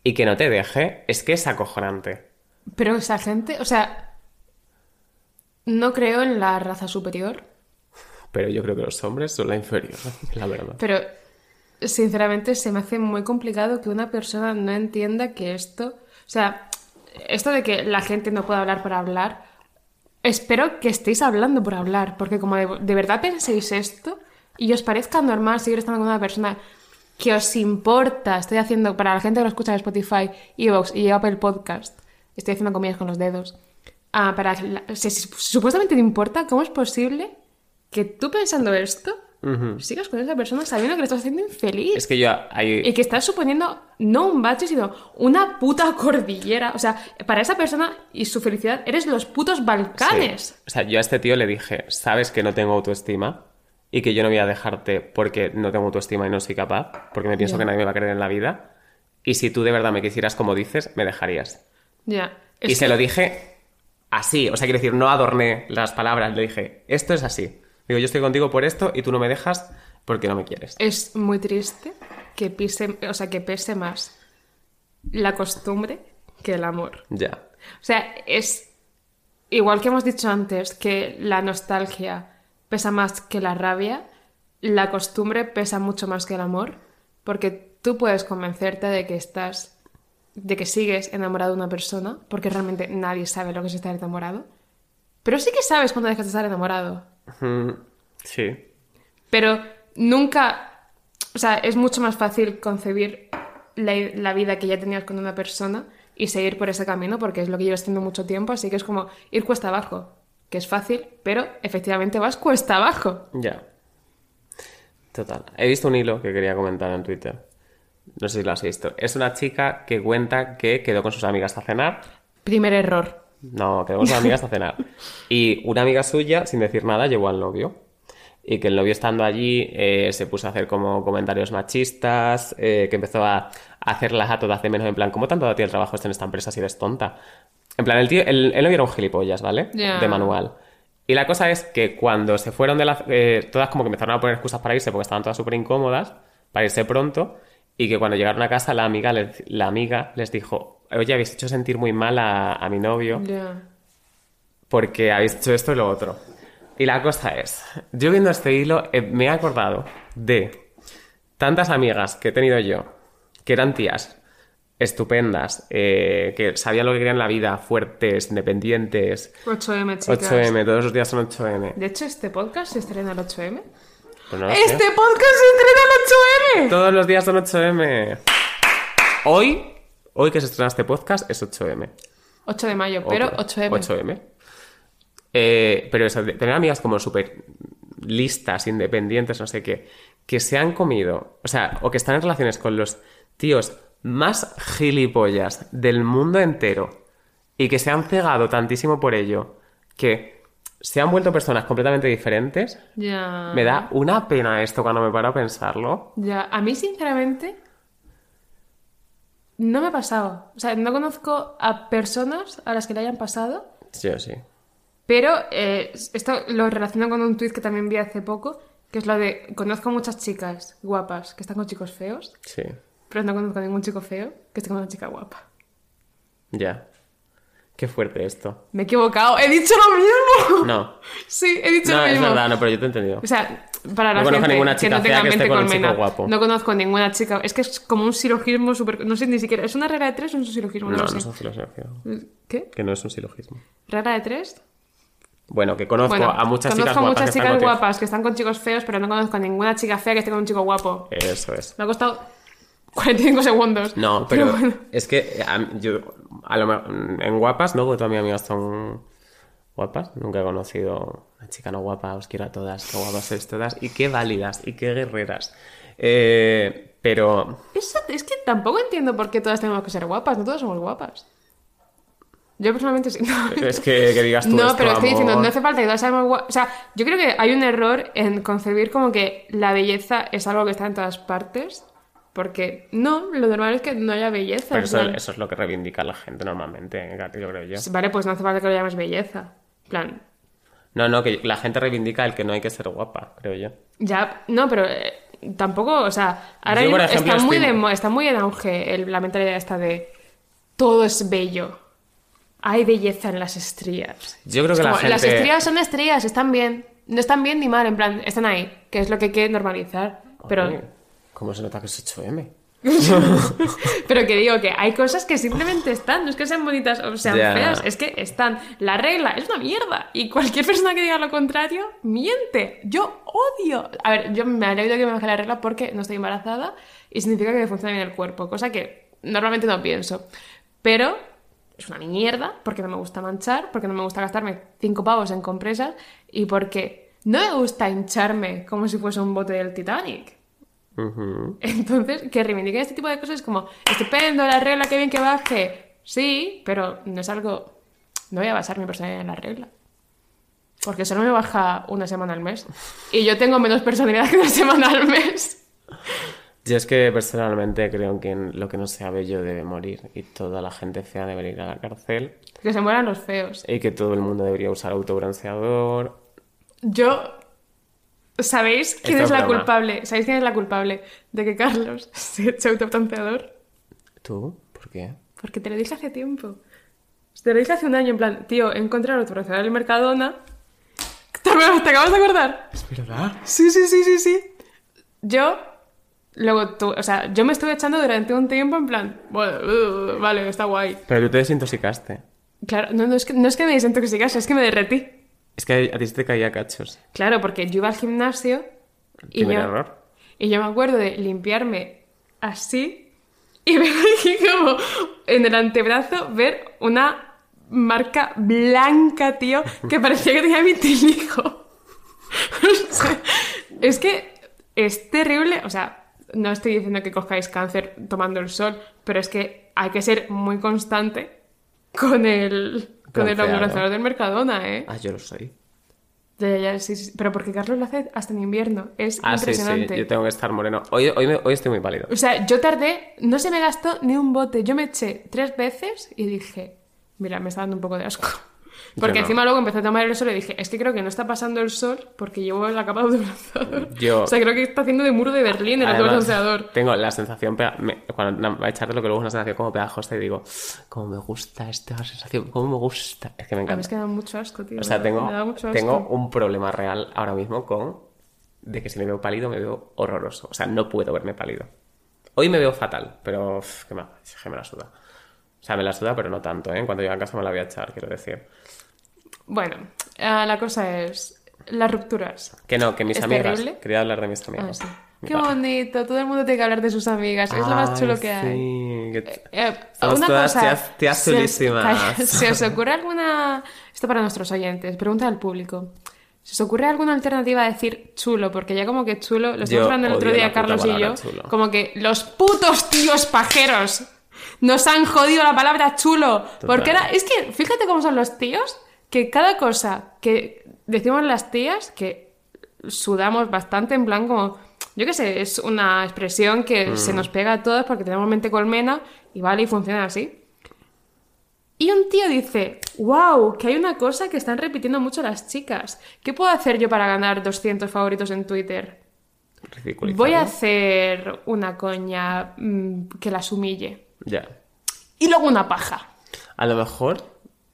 y que no te deje, es que es acojonante. Pero esa gente, o sea, no creo en la raza superior, Pero yo creo que los hombres son la inferior, la verdad. pero sinceramente se me hace muy complicado que una persona no entienda que esto, o sea, esto de que la gente no puede hablar por hablar, espero que estéis hablando por hablar, porque como de, verdad penséis esto y os parezca normal seguir estando con una persona que os importa, estoy haciendo, para la gente que lo escucha en Spotify, Evox y Apple Podcast, estoy haciendo comillas con los dedos, ah, para si supuestamente te importa, ¿cómo es posible que tú pensando esto sigas con esa persona sabiendo que le estás haciendo infeliz? Es que yo hay... Y que estás suponiendo no un bache, sino una puta cordillera. O sea, para esa persona y su felicidad eres los putos Balcanes. Sí. O sea, yo a este tío le dije, sabes que no tengo autoestima y que yo no voy a dejarte porque no tengo autoestima y no soy capaz, porque me pienso que nadie me va a creer en la vida. Y si tú de verdad me quisieras como dices, me dejarías. Ya. y Es se lo dije así, o sea, quiero decir, no adorné las palabras, le dije, esto es así. Digo, yo estoy contigo por esto y tú no me dejas porque no me quieres. Es muy triste que pise, o sea, que pese más la costumbre que el amor. Ya. O sea, es igual que hemos dicho antes que la nostalgia pesa más que la rabia, la costumbre pesa mucho más que el amor, porque tú puedes convencerte de que estás de que sigues enamorado de una persona, porque realmente nadie sabe lo que es estar enamorado. Pero sí que sabes cuando dejas de estar enamorado. Sí. Pero nunca, o sea, es mucho más fácil concebir la, la vida que ya tenías con una persona y seguir por ese camino porque es lo que llevas haciendo mucho tiempo, así que es como ir cuesta abajo, que es fácil, pero efectivamente vas cuesta abajo. Ya. Total. He visto un hilo que quería comentar en Twitter. No sé si lo has visto. Es una chica que cuenta que quedó con sus amigas a cenar. Primer error. No, quedó con amigas a cenar. Y una amiga suya, sin decir nada, llevó al novio. Y que el novio estando allí eh, se puso a hacer como comentarios machistas, eh, que empezó a, hacerlas a todas de menos, en plan, ¿cómo tanto da ti el trabajo esto en esta empresa si eres tonta? En plan, el tío, el, el novio era un gilipollas, ¿vale? De manual. Y la cosa es que cuando se fueron de la... eh, todas como que empezaron a poner excusas para irse porque estaban todas súper incómodas, para irse pronto, y que cuando llegaron a casa la amiga les, la amiga les dijo, oye, habéis hecho sentir muy mal a, a mi novio Ya. porque habéis hecho esto y lo otro. Y la cosa es, yo viendo este hilo eh, me he acordado de tantas amigas que he tenido yo, que eran tías, estupendas, eh, que sabían lo que querían en la vida, fuertes, independientes. 8M, chicas. 8M, todos los días son 8M. De hecho, este podcast se estrena el 8M. Pues. ¡Este podcast se estrena el 8M! Todos los días son 8M. Hoy, hoy que se estrena este podcast es 8M. 8 de mayo, pero Otra. 8M. 8M. Eh, pero eso, tener amigas como súper listas, independientes, no sé qué, que se han comido, o sea, o que están en relaciones con los tíos más gilipollas del mundo entero y que se han cegado tantísimo por ello que se han vuelto personas completamente diferentes, Ya. me da una pena esto cuando me paro a pensarlo. Ya, a mí sinceramente no me ha pasado. O sea, no conozco a personas a las que le hayan pasado, Yo sí. pero eh, esto lo relaciono con un tuit que también vi hace poco, que es lo de conozco muchas chicas guapas que están con chicos feos, Sí, pero no conozco a ningún chico feo que esté con una chica guapa. ya. Qué fuerte esto. Me he equivocado, he dicho lo mismo. No, Sí, he dicho no, lo es mismo. verdad, no, pero yo te he entendido. O sea, para la No conozco gente ninguna que chica no fea tenga que esté mente con colmena, guapo. no conozco ninguna chica. Es que es como un silogismo súper... No sé ni siquiera... ¿Es una regla de tres o es un silogismo? No, No, no lo es sé. un silogismo. ¿Qué? Que no es un silogismo. ¿Regla de tres? Bueno, que conozco Bueno, a muchas conozco chicas guapas. muchas que chicas guapas que están con chicos feos, pero no conozco a ninguna chica fea que esté con un chico guapo. Eso es. Me ha costado 45 segundos. No, pero, bueno. es que a yo, a lo mejor, en guapas, ¿no? Porque todas mis amigas son guapas. Nunca he conocido una chica no guapa, os quiero a todas, qué guapas sois todas, y qué válidas, y qué guerreras. Eh, pero, Eso- es que tampoco entiendo por qué todas tenemos que ser guapas. No todas somos guapas. Yo personalmente sí. No, es que, que digas tú No, esto, pero estoy diciendo, no hace falta que todas seamos guapas. O sea, yo creo que hay un error en concebir como que la belleza es algo que está en todas partes. Porque no, lo normal es que no haya belleza. Pero eso, plan- eso es lo que reivindica la gente normalmente, yo creo yo. Vale, pues no hace falta que lo llames belleza. Plan, No, no, que la gente reivindica el que no hay que ser guapa, creo yo. Ya, no, pero eh, tampoco, o sea, ahora Yo, mismo ejemplo, está, muy estoy- de, está muy en auge el- la mentalidad esta de todo es bello. Hay belleza en las estrías. Yo creo Es que la como, Las gente- estrías son estrías, están bien. No están bien ni mal, en plan, están ahí, que es lo que hay que normalizar. Pero, ¿Cómo se nota que es 8M? pero que digo que hay cosas que simplemente están, no es que sean bonitas o sean feas, es que están. La regla es una mierda. Y cualquier persona que diga lo contrario, miente. Yo odio. A ver, yo me alegro que me baje la regla porque no estoy embarazada y significa que me funciona bien el cuerpo, cosa que normalmente no pienso. Pero es una mierda porque no me gusta manchar, porque no me gusta gastarme cinco pavos en compresas y porque no me gusta hincharme como si fuese un bote del Titanic. Entonces, que reivindiquen este tipo de cosas es como, estupendo, la regla, qué bien que baje. Sí, pero no es algo... No voy a basar mi personalidad en la regla. Porque solo me baja una semana al mes. Y yo tengo menos personalidad que una semana al mes. Yo es que personalmente creo que lo que no sea bello debe morir y toda la gente fea debería ir a la cárcel Que se mueran los feos. y que todo el mundo debería usar autobronceador. Yo... ¿Sabéis quién Esto es la broma. culpable? ¿Sabéis quién es la culpable de que Carlos se eche autobronceador? ¿Tú? ¿Por qué? Porque te lo dije hace tiempo. Te lo dije hace un año, en plan, tío, he encontrado el autobronceador en el Mercadona. ¿Te, te acabas de acordar? ¿Es verdad? Sí, sí, sí, sí, sí. Yo, luego tú, o sea, yo me estuve echando durante un tiempo en plan, bueno, uh, vale, está guay. Pero tú te desintoxicaste. Claro, no, no, es que, no es que me desintoxicase, es que me derretí. Es que a ti se te caía cachos. Claro, porque yo iba al gimnasio y yo, error. y yo me acuerdo de limpiarme así y ver aquí como en el antebrazo ver una marca blanca, tío, que parecía que tenía vitiligo. O sea, es que es terrible, o sea, no estoy diciendo que cojáis cáncer tomando el sol, pero es que hay que ser muy constante con el con el bronceador del Mercadona, ¿eh? Ah, yo lo soy. Ya, ya, ya, sí, sí, Pero porque Carlos lo hace hasta en invierno. Es Ah, sí, sí. impresionante. Yo tengo que estar moreno. Hoy, hoy, me- hoy estoy muy pálido. O sea, yo tardé, no se me gastó ni un bote. Yo me eché tres veces y dije, mira, me está dando un poco de asco. Porque Yo no. encima luego empecé a tomar el sol y dije, es que creo que no está pasando el sol porque llevo la capa de bronceador. Yo- O sea, creo que está haciendo de muro de Berlín el Además, bronceador. Tengo la sensación, me- cuando va a echarte lo que luego es una sensación como pegajosa y digo, cómo me gusta esta sensación, cómo me gusta. Es que me A mí encanta. es que da mucho asco, tío. O sea, tengo, tengo un problema real ahora mismo con de que si me veo pálido me veo horroroso. O sea, no puedo verme pálido. Hoy me veo fatal, pero uf, que me, que me la suda. O sea, me la suda, pero no tanto, ¿eh? En cuanto llegue a casa me la voy a echar, quiero decir. Bueno, eh, la cosa es las rupturas. Que no, que mis ¿Es amigas. terrible? Quería hablar de mis Ah, amigas. sí. Mi Qué bonito, todo el mundo tiene que hablar de sus amigas, es lo más chulo que hay. sí, que- Eh, Somos una todas cosa, tías- ¿se os- chulísimas. ¿Se os ocurre alguna... Esto para nuestros oyentes, pregunta al público. ¿Se os ocurre alguna alternativa a decir chulo? Porque ya como que chulo, lo estamos hablando el otro día Carlos y yo, chulo. como que los putos tíos pajeros nos han jodido la palabra chulo. Porque ahora, es que fíjate cómo son los tíos, que cada cosa que decimos las tías, que sudamos bastante, en plan como, yo qué sé, es una expresión que Mm. se nos pega a todas porque tenemos mente colmena y vale y funciona así. Y un tío dice, wow, que hay una cosa que están repitiendo mucho las chicas. ¿Qué puedo hacer yo para ganar 200 favoritos en Twitter? Voy a hacer una coña mm, que las humille. Ya. Y luego una paja. A lo mejor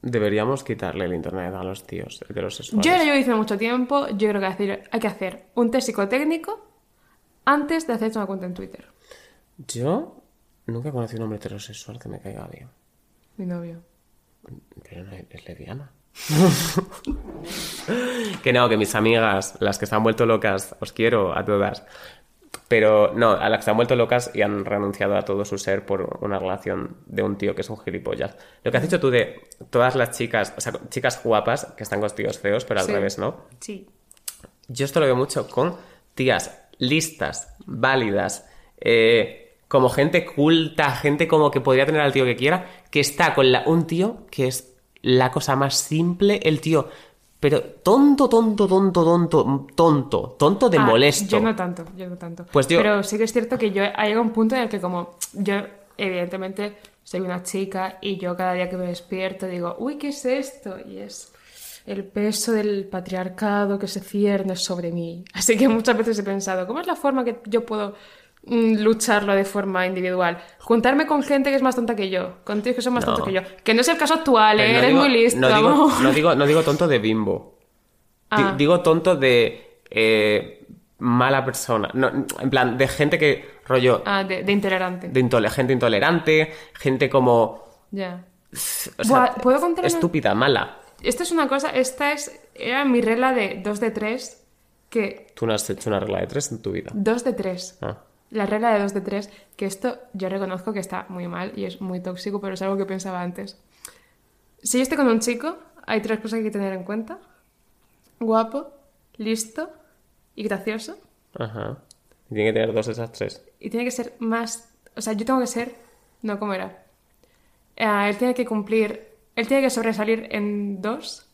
deberíamos quitarle el internet a los tíos heterosexuales. Yo lo llevo diciendo mucho tiempo, yo creo que hacer- hay que hacer un test psicotécnico antes de hacerte una cuenta en Twitter. Yo nunca he conocido un hombre heterosexual que me caiga bien. Mi novio. Pero no es es lesbiana. que no, que mis amigas, las que se han vuelto locas, os quiero a todas. Pero no, a las que se han vuelto locas y han renunciado a todo su ser por una relación de un tío que es un gilipollas. Lo que has dicho tú de todas las chicas, o sea, chicas guapas que están con tíos feos, pero al Sí. revés, ¿no? Sí. Yo esto lo veo mucho con tías listas, válidas, eh, como gente culta, gente como que podría tener al tío que quiera, que está con la- un tío que es la cosa más simple, el tío, pero tonto, tonto, tonto, tonto, tonto, tonto de Ah, molesto. Yo no tanto, yo no tanto. Pues yo- Pero sí que es cierto que yo ha llegado un punto en el que como yo evidentemente soy una chica y yo cada día que me despierto digo, uy, ¿qué es esto? Y es el peso del patriarcado que se cierne sobre mí. Así que muchas veces he pensado, ¿cómo es la forma que yo puedo lucharlo de forma individual? Juntarme con gente que es más tonta que yo, con tíos que son más No. tontos que yo. Que no es el caso actual, ¿eh? no eres digo- muy listo. No digo, no digo, no digo tonto de bimbo. Ah. Digo tonto de eh, mala persona. En plan, de gente que, rollo, Ah, de, de intolerante. de intole- gente intolerante, gente como... Ya. o sea, ¿puedo contar Estúpida, mala. Esto es una cosa, esta es, era mi regla de 2 de 3, que Tú no has hecho una regla de tres en tu vida. 2 de 3. Ah. La regla de 2 de 3, que esto yo reconozco que está muy mal y es muy tóxico, pero es algo que pensaba antes. Si yo estoy con un chico, hay tres cosas que hay que tener en cuenta. Guapo, listo y gracioso. Ajá. Y tiene que tener dos de esas tres. Y tiene que ser más... O sea, yo tengo que ser... No, ¿cómo era? Ah, él tiene que cumplir... Él tiene que sobresalir en dos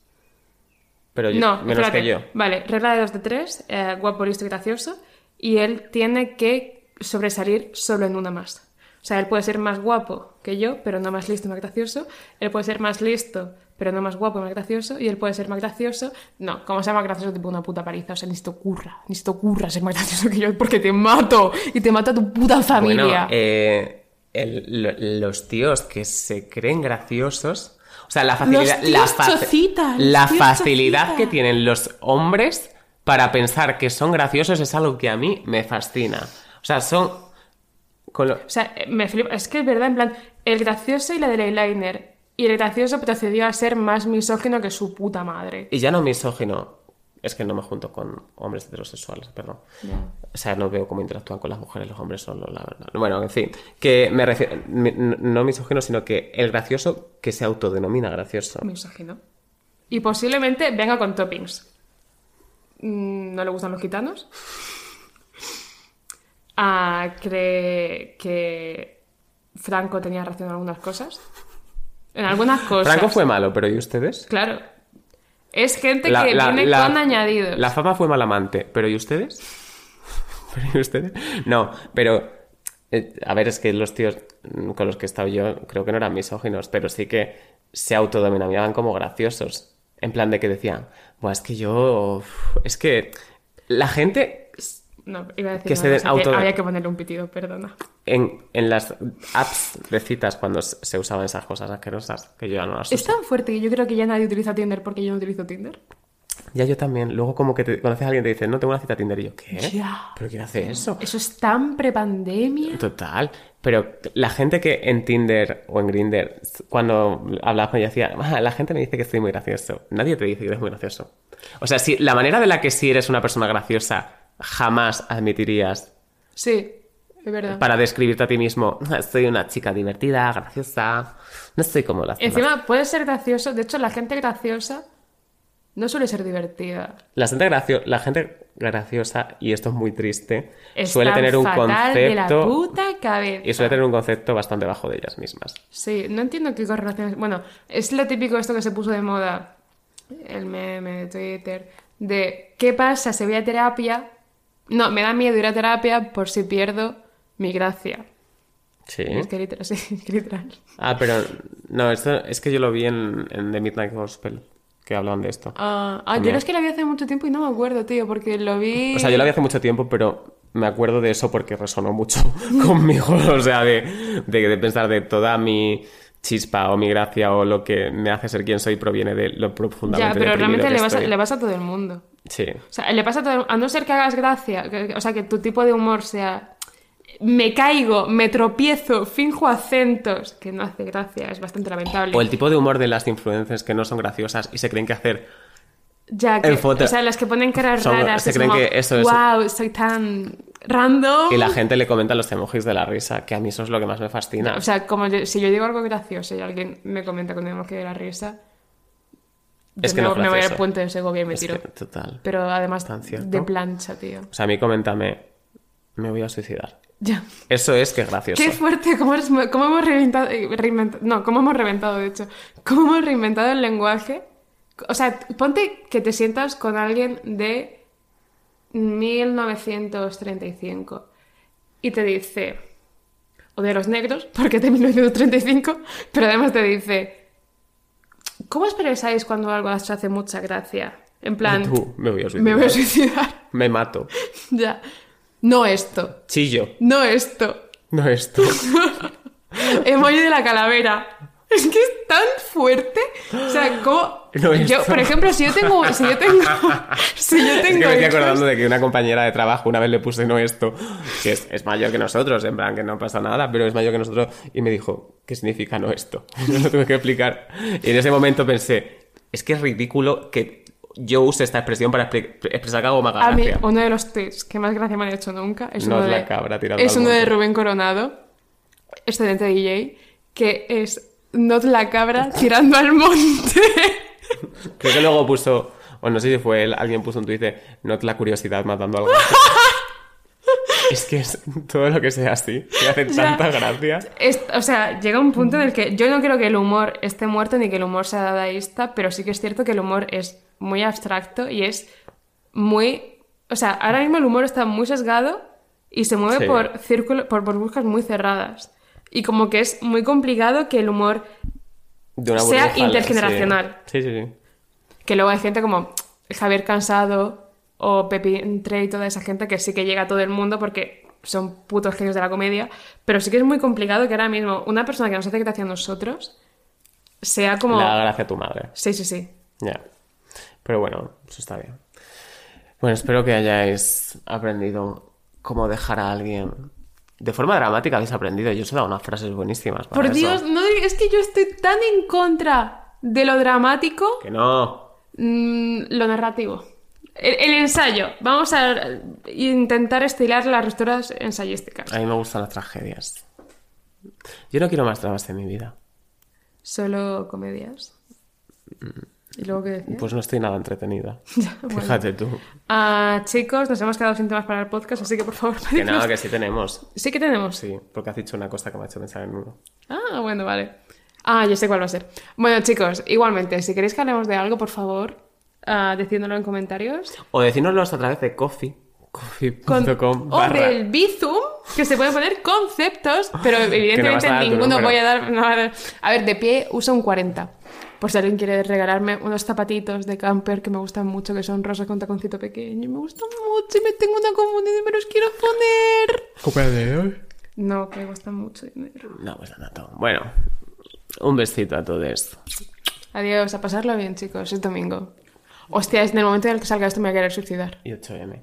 Pero yo, no, menos espérate. que yo. Vale, regla de 2 de 3, guapo, listo y gracioso. Y él tiene que sobresalir solo en una más. O sea, él puede ser más guapo que yo, pero no más listo y más gracioso. Él puede ser más listo, pero no más guapo y más gracioso. Y él puede ser más gracioso. No, como sea más gracioso, tipo una puta paliza. O sea, ni se te ocurra, ni se te ocurra ser más gracioso que yo, porque te mato. Y te mato a tu puta familia. Bueno, eh, el- lo- los tíos que se creen graciosos. O sea, la facilidad. la la que tienen los hombres para pensar que son graciosos es algo que a mí me fascina. O sea, son. con lo- O sea, eh, me flipa. Es que es verdad, en plan, el gracioso y la del eyeliner. Y el gracioso procedió a ser más misógino que su puta madre. Y ya no misógino. Es que no me junto con hombres heterosexuales, perdón. Ya. O sea, no veo cómo interactúan con las mujeres los hombres solo, la verdad. Bueno, en fin, que me refiero, no misógino, sino que el gracioso que se autodenomina gracioso. Misógino. Y posiblemente venga con toppings. Mm, ¿No le gustan los gitanos? Ah, cree que Franco tenía razón en algunas cosas. En algunas cosas. Franco fue malo, pero ¿y ustedes? Claro. Es gente La- que la- viene la- con añadidos. La fama fue mal amante, pero ¿y ustedes? ¿Pero y ustedes? No, pero... eh, a ver, es que los tíos con los que he estado yo creo que no eran misóginos, pero sí que se autodenominaban como graciosos. En plan de que decían, Buah, es que yo... uf, Es que la gente No, iba a decir que se den auto- había que ponerle un pitido, perdona. en, en las apps de citas cuando se usaban esas cosas asquerosas, que yo ya no las Es uso. tan fuerte que yo creo que ya nadie utiliza Tinder porque yo no utilizo Tinder. Ya yo también. Luego como que te conoces a alguien y te dice, no, tengo una cita Tinder. Y yo, ¿qué? Ya. ¿Pero quién hace eso? Eso es tan prepandemia. Total. Pero la gente que en Tinder o en Grindr, cuando hablaba con ella, decía, "Ah, la gente me dice que estoy muy gracioso. Nadie te dice que eres muy gracioso. O sea, si la manera de la que si eres una persona graciosa jamás admitirías Sí, es verdad. para describirte a ti mismo, "Ah, soy una chica divertida, graciosa, no soy como las demás". Encima, puede ser gracioso. De hecho, la gente graciosa no suele ser divertida. La gente, gracio- la gente graciosa, y esto es muy triste, Están suele tener un fatal de la concepto puta cabeza. y suele tener un concepto bastante bajo de ellas mismas. Sí, no entiendo qué correlaciones. Bueno, es lo típico esto que se puso de moda, el meme de Twitter, de ¿qué pasa si voy a terapia? No, me da miedo ir a terapia por si pierdo mi gracia. Sí. Es que literal, sí, es que literal. Ah, pero no, esto es que yo lo vi en, en The Midnight Gospel, que hablaban de esto. Ah, ah, yo También. es que lo vi hace mucho tiempo y no me acuerdo, tío, porque lo vi. O sea, yo lo vi hace mucho tiempo, pero me acuerdo de eso porque resonó mucho conmigo. O sea, de, de, de pensar de toda mi chispa o mi gracia o lo que me hace ser quien soy proviene de lo profundamente Ya, pero realmente le pasa a todo el mundo. Sí. O sea, le pasa a todo A no ser que hagas gracia, que- o sea, que tu tipo de humor sea. Me caigo, me tropiezo, finjo acentos, que no hace gracia, es bastante lamentable. O el tipo de humor de las influencers que no son graciosas y se creen que hacer Ya, que, o sea, las que ponen caras Son- raras. se creen como, que eso es- Wow, soy tan random. y la gente le comenta los emojis de la risa, que a mí eso es lo que más me fascina. O sea, como yo- si yo digo algo gracioso y alguien me comenta con el emoji de la risa, Es que me, no me voy al puente de Segovia y me Es tiro. que, total. Pero además de plancha, tío. O sea, a mí coméntame, me voy a suicidar. Ya. Eso es que es gracioso. Qué fuerte, cómo, eres- cómo hemos reinventado, eh, reinvent- no, cómo hemos reventado, de hecho, cómo hemos reinventado el lenguaje. O sea, ponte que te sientas con alguien de 1935 y te dice, o de los negros, porque es de 1935, pero además te dice, ¿cómo expresáis cuando algo os hace mucha gracia? En plan, Tú, me voy a suicidar. me voy a suicidar. Me mato. ya. No esto, Chillo. no esto. No esto. Emoji de la calavera. Es que es tan fuerte. O sea, como. No es yo, por ejemplo, si yo tengo. Si yo tengo. Si yo Es tengo. que me estoy acordando de que una compañera de trabajo una vez le puse no esto, que es, es mayor que nosotros, en plan que no pasa nada, pero es mayor que nosotros, y me dijo, ¿qué significa no esto? Yo lo tuve que explicar. Y en ese momento pensé, es que es ridículo que yo use esta expresión para expresar que hago más A mí, uno de los tweets que más gracia me han hecho nunca es No uno es la de. cabra tirando es uno de. Rubén Coronado, excelente DJ, que es. Not la cabra tirando al monte. Creo que luego puso, o no sé si fue él, alguien puso un tuit de, no la curiosidad matando algo. es que es todo lo que sea así, que hace Ya. tanta gracia. Es- o sea, llega un punto en el que yo no creo que el humor esté muerto ni que el humor sea dadaísta, pero sí que es cierto que el humor es muy abstracto y es muy... O sea, ahora mismo el humor está muy sesgado y se mueve Sí. por círculos, por burbujas muy cerradas. Y como que es muy complicado que el humor... De Sea burbuja, intergeneracional. Sí, sí, sí. Que luego hay gente como Javier Cansado o Pepi Entre y toda esa gente que sí que llega a todo el mundo porque son putos genios de la comedia, pero sí que es muy complicado que ahora mismo una persona que nos hace gracia a nosotros sea como... La gracia a tu madre. Sí, sí, sí. Ya. Pero bueno, eso está bien. Bueno, espero que hayáis aprendido cómo dejar a alguien. De forma dramática habéis aprendido. Yo os he dado unas frases buenísimas. para Por eso. Dios, no, es que yo estoy tan en contra de lo dramático, Que no. mm, lo narrativo. El, el ensayo. Vamos a intentar estilar las rupturas ensayísticas. A mí me gustan las tragedias. Yo no quiero más dramas en mi vida. Solo comedias. ¿Y luego qué decías? Pues no estoy nada entretenida. Bueno. Fíjate tú. Ah, chicos, nos hemos quedado sin temas para el podcast, así que por favor, Que pedidnos- nada, que sí tenemos. Sí que tenemos. Sí, porque has dicho una cosa que me ha hecho pensar en uno. Ah, bueno, vale. Ah, yo sé cuál va a ser. Bueno, chicos, igualmente, si queréis que hablemos de algo, por favor, ah, decídnoslo en comentarios. O decírnoslo a través de coffee. Con- Coffee.com o del Bizum, que se pueden poner conceptos, pero evidentemente ninguno voy a dar, no a dar- A ver, de pie uso un 40. Por si alguien quiere regalarme unos zapatitos de camper que me gustan mucho, que son rosas con taconcito pequeño. y Me gustan mucho y me tengo una comunidad y me los quiero poner. No, que me gustan mucho dinero. No, pues nada, todo. Bueno, un besito a todos. Adiós, a pasarlo bien, chicos. Es domingo. Hostia, es en el momento en el que salga esto me voy a querer suicidar. Y 8M.